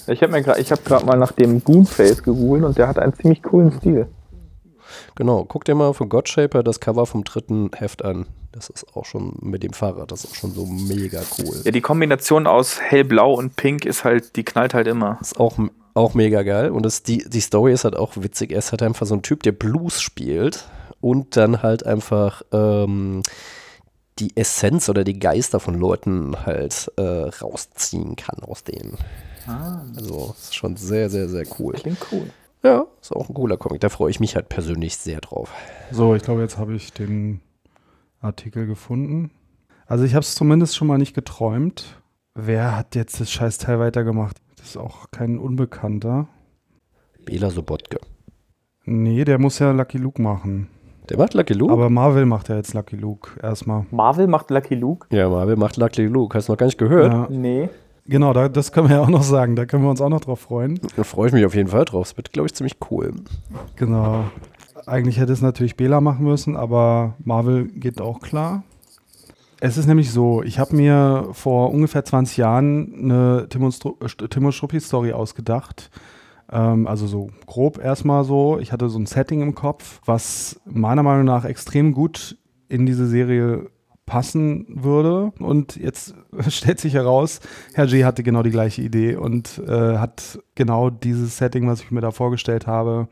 ich habe mir gerade ich habe gerade mal nach dem Goonface gegoogelt und der hat einen ziemlich coolen Stil. Genau, guck dir mal von Godshaper das Cover vom dritten Heft an. Das ist auch schon mit dem Fahrrad, das ist auch schon so mega cool. Ja, die Kombination aus hellblau und pink ist halt, die knallt halt immer. Ist auch, auch mega geil. Und das, die, die Story ist halt auch witzig. Er ist halt einfach so ein Typ, der Blues spielt und dann halt einfach ähm, die Essenz oder die Geister von Leuten halt äh, rausziehen kann aus denen. Also ist schon sehr, sehr, sehr cool. Klingt cool. Ja, ist auch ein cooler Comic. Da freue ich mich halt persönlich sehr drauf. So, ich glaube, jetzt habe ich den Artikel gefunden. Also ich habe es zumindest schon mal nicht geträumt. Wer hat jetzt das scheiß Teil weitergemacht? Das ist auch kein Unbekannter. Bela Sobotke. Nee, der muss ja Lucky Luke machen. Der macht Lucky Luke? Aber Marvel macht ja jetzt Lucky Luke erstmal. Marvel macht Lucky Luke? ja, Marvel macht Lucky Luke. Hast du noch gar nicht gehört? Ja, Nee. Genau, da, das können wir ja auch noch sagen. Da können wir uns auch noch drauf freuen. Da freue ich mich auf jeden Fall drauf. Es wird, glaube ich, ziemlich cool. Genau. Eigentlich hätte es natürlich Bela machen müssen, aber Marvel geht auch klar. Es ist nämlich so, ich habe mir vor ungefähr 20 Jahren eine Tim und, Stru äh, Tim und Struppi Story ausgedacht. Ähm, also so grob erstmal so. Ich hatte so ein Setting im Kopf, was meiner Meinung nach extrem gut in diese Serie passen würde. Und jetzt stellt sich heraus, Herr G hatte genau die gleiche Idee und äh, hat genau dieses Setting, was ich mir da vorgestellt habe,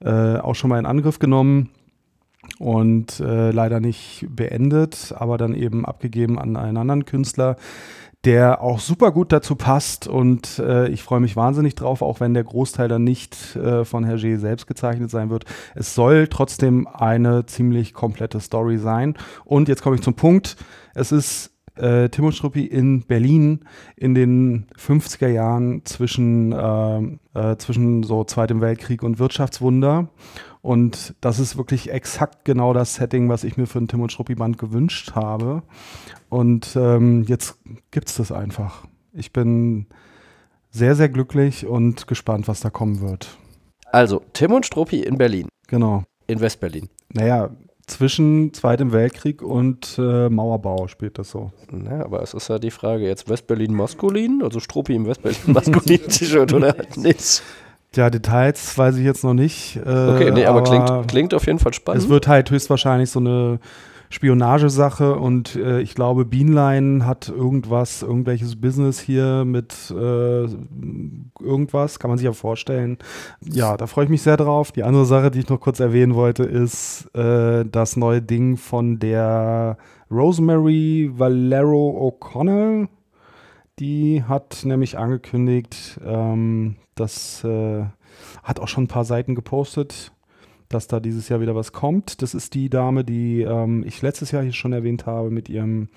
äh, auch schon mal in Angriff genommen und äh, leider nicht beendet, aber dann eben abgegeben an einen anderen Künstler, der auch super gut dazu passt und äh, ich freue mich wahnsinnig drauf, auch wenn der Großteil dann nicht äh, von Hergé selbst gezeichnet sein wird. Es soll trotzdem eine ziemlich komplette Story sein. Und jetzt komme ich zum Punkt. Es ist äh, Timo Struppi in Berlin in den 50er Jahren zwischen, ähm, äh, zwischen so Zweitem Weltkrieg und Wirtschaftswunder. Und das ist wirklich exakt genau das Setting, was ich mir für ein Tim und Struppi-Band gewünscht habe. Und ähm, jetzt gibt es das einfach. Ich bin sehr, sehr glücklich und gespannt, was da kommen wird. Also, Tim und Struppi in Berlin. Genau. In Westberlin. Naja, zwischen Zweitem Weltkrieg und äh, Mauerbau spielt das so. Na, aber es ist ja die Frage, jetzt Westberlin maskulin, also Struppi im Westberlin maskulin T-Shirt oder halt nicht. Ja, Details weiß ich jetzt noch nicht. Äh, Okay, nee, aber, klingt, klingt auf jeden Fall spannend. Es wird halt höchstwahrscheinlich so eine Spionagesache und äh, ich glaube, Beanline hat irgendwas, irgendwelches Business hier mit äh, irgendwas, kann man sich ja vorstellen. Ja, da freue ich mich sehr drauf. Die andere Sache, die ich noch kurz erwähnen wollte, ist äh, das neue Ding von der Rosemary Valero O'Connell. Die hat nämlich angekündigt, ähm, das äh, hat auch schon ein paar Seiten gepostet, dass da dieses Jahr wieder was kommt. Das ist die Dame, die ähm, ich letztes Jahr hier schon erwähnt habe mit ihrem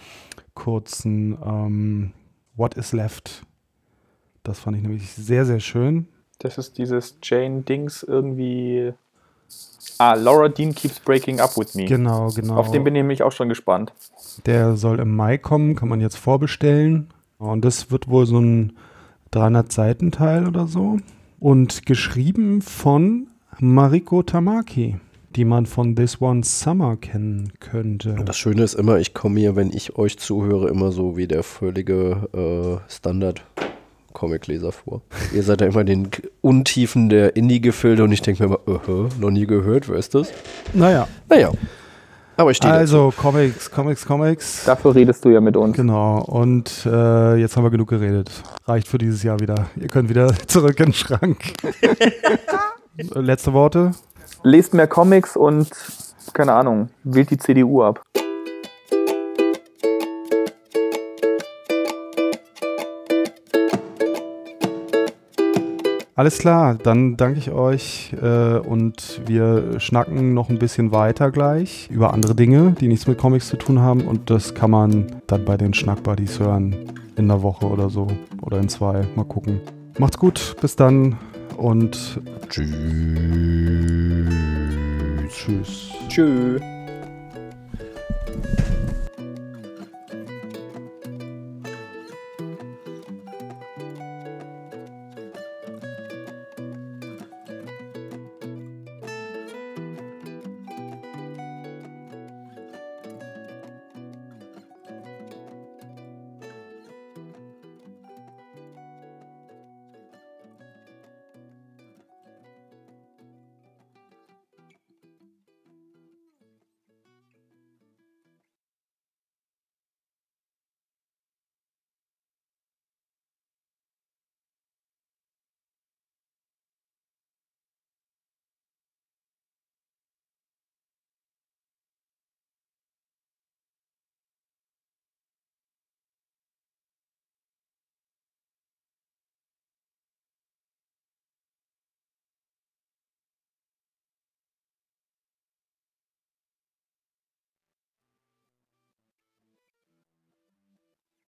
kurzen ähm, What is Left. Das fand ich nämlich sehr, sehr schön. Das ist dieses Jane Dings irgendwie. Ah, Laura Dean keeps breaking up with me. Genau, genau. Auf den bin ich nämlich auch schon gespannt. Der soll im Mai kommen, kann man jetzt vorbestellen. Und das wird wohl so ein 300-Seiten-Teil oder so. Und geschrieben von Mariko Tamaki, die man von This One Summer kennen könnte. Und das Schöne ist immer, ich komme mir, wenn ich euch zuhöre, immer so wie der völlige äh, Standard-Comic-Leser vor. Ihr seid ja immer in den Untiefen der Indie-Gefilde und ich denke mir immer, uh noch nie gehört, wer ist das? Naja, Naja, Aber ich stehe Also, Comics, Comics, Comics. Dafür redest du ja mit uns. Genau, und äh, jetzt haben wir genug geredet. Reicht für dieses Jahr wieder. Ihr könnt wieder zurück in den Schrank. Letzte Worte? Lest mehr Comics und, keine Ahnung, wählt die CDU ab. Alles klar, dann danke ich euch äh, und wir schnacken noch ein bisschen weiter gleich über andere Dinge, die nichts mit Comics zu tun haben und das kann man dann bei den Schnackbuddies hören in einer Woche oder so oder in zwei. Mal gucken. Macht's gut, bis dann und tschüss. Tschüss. Tschüss.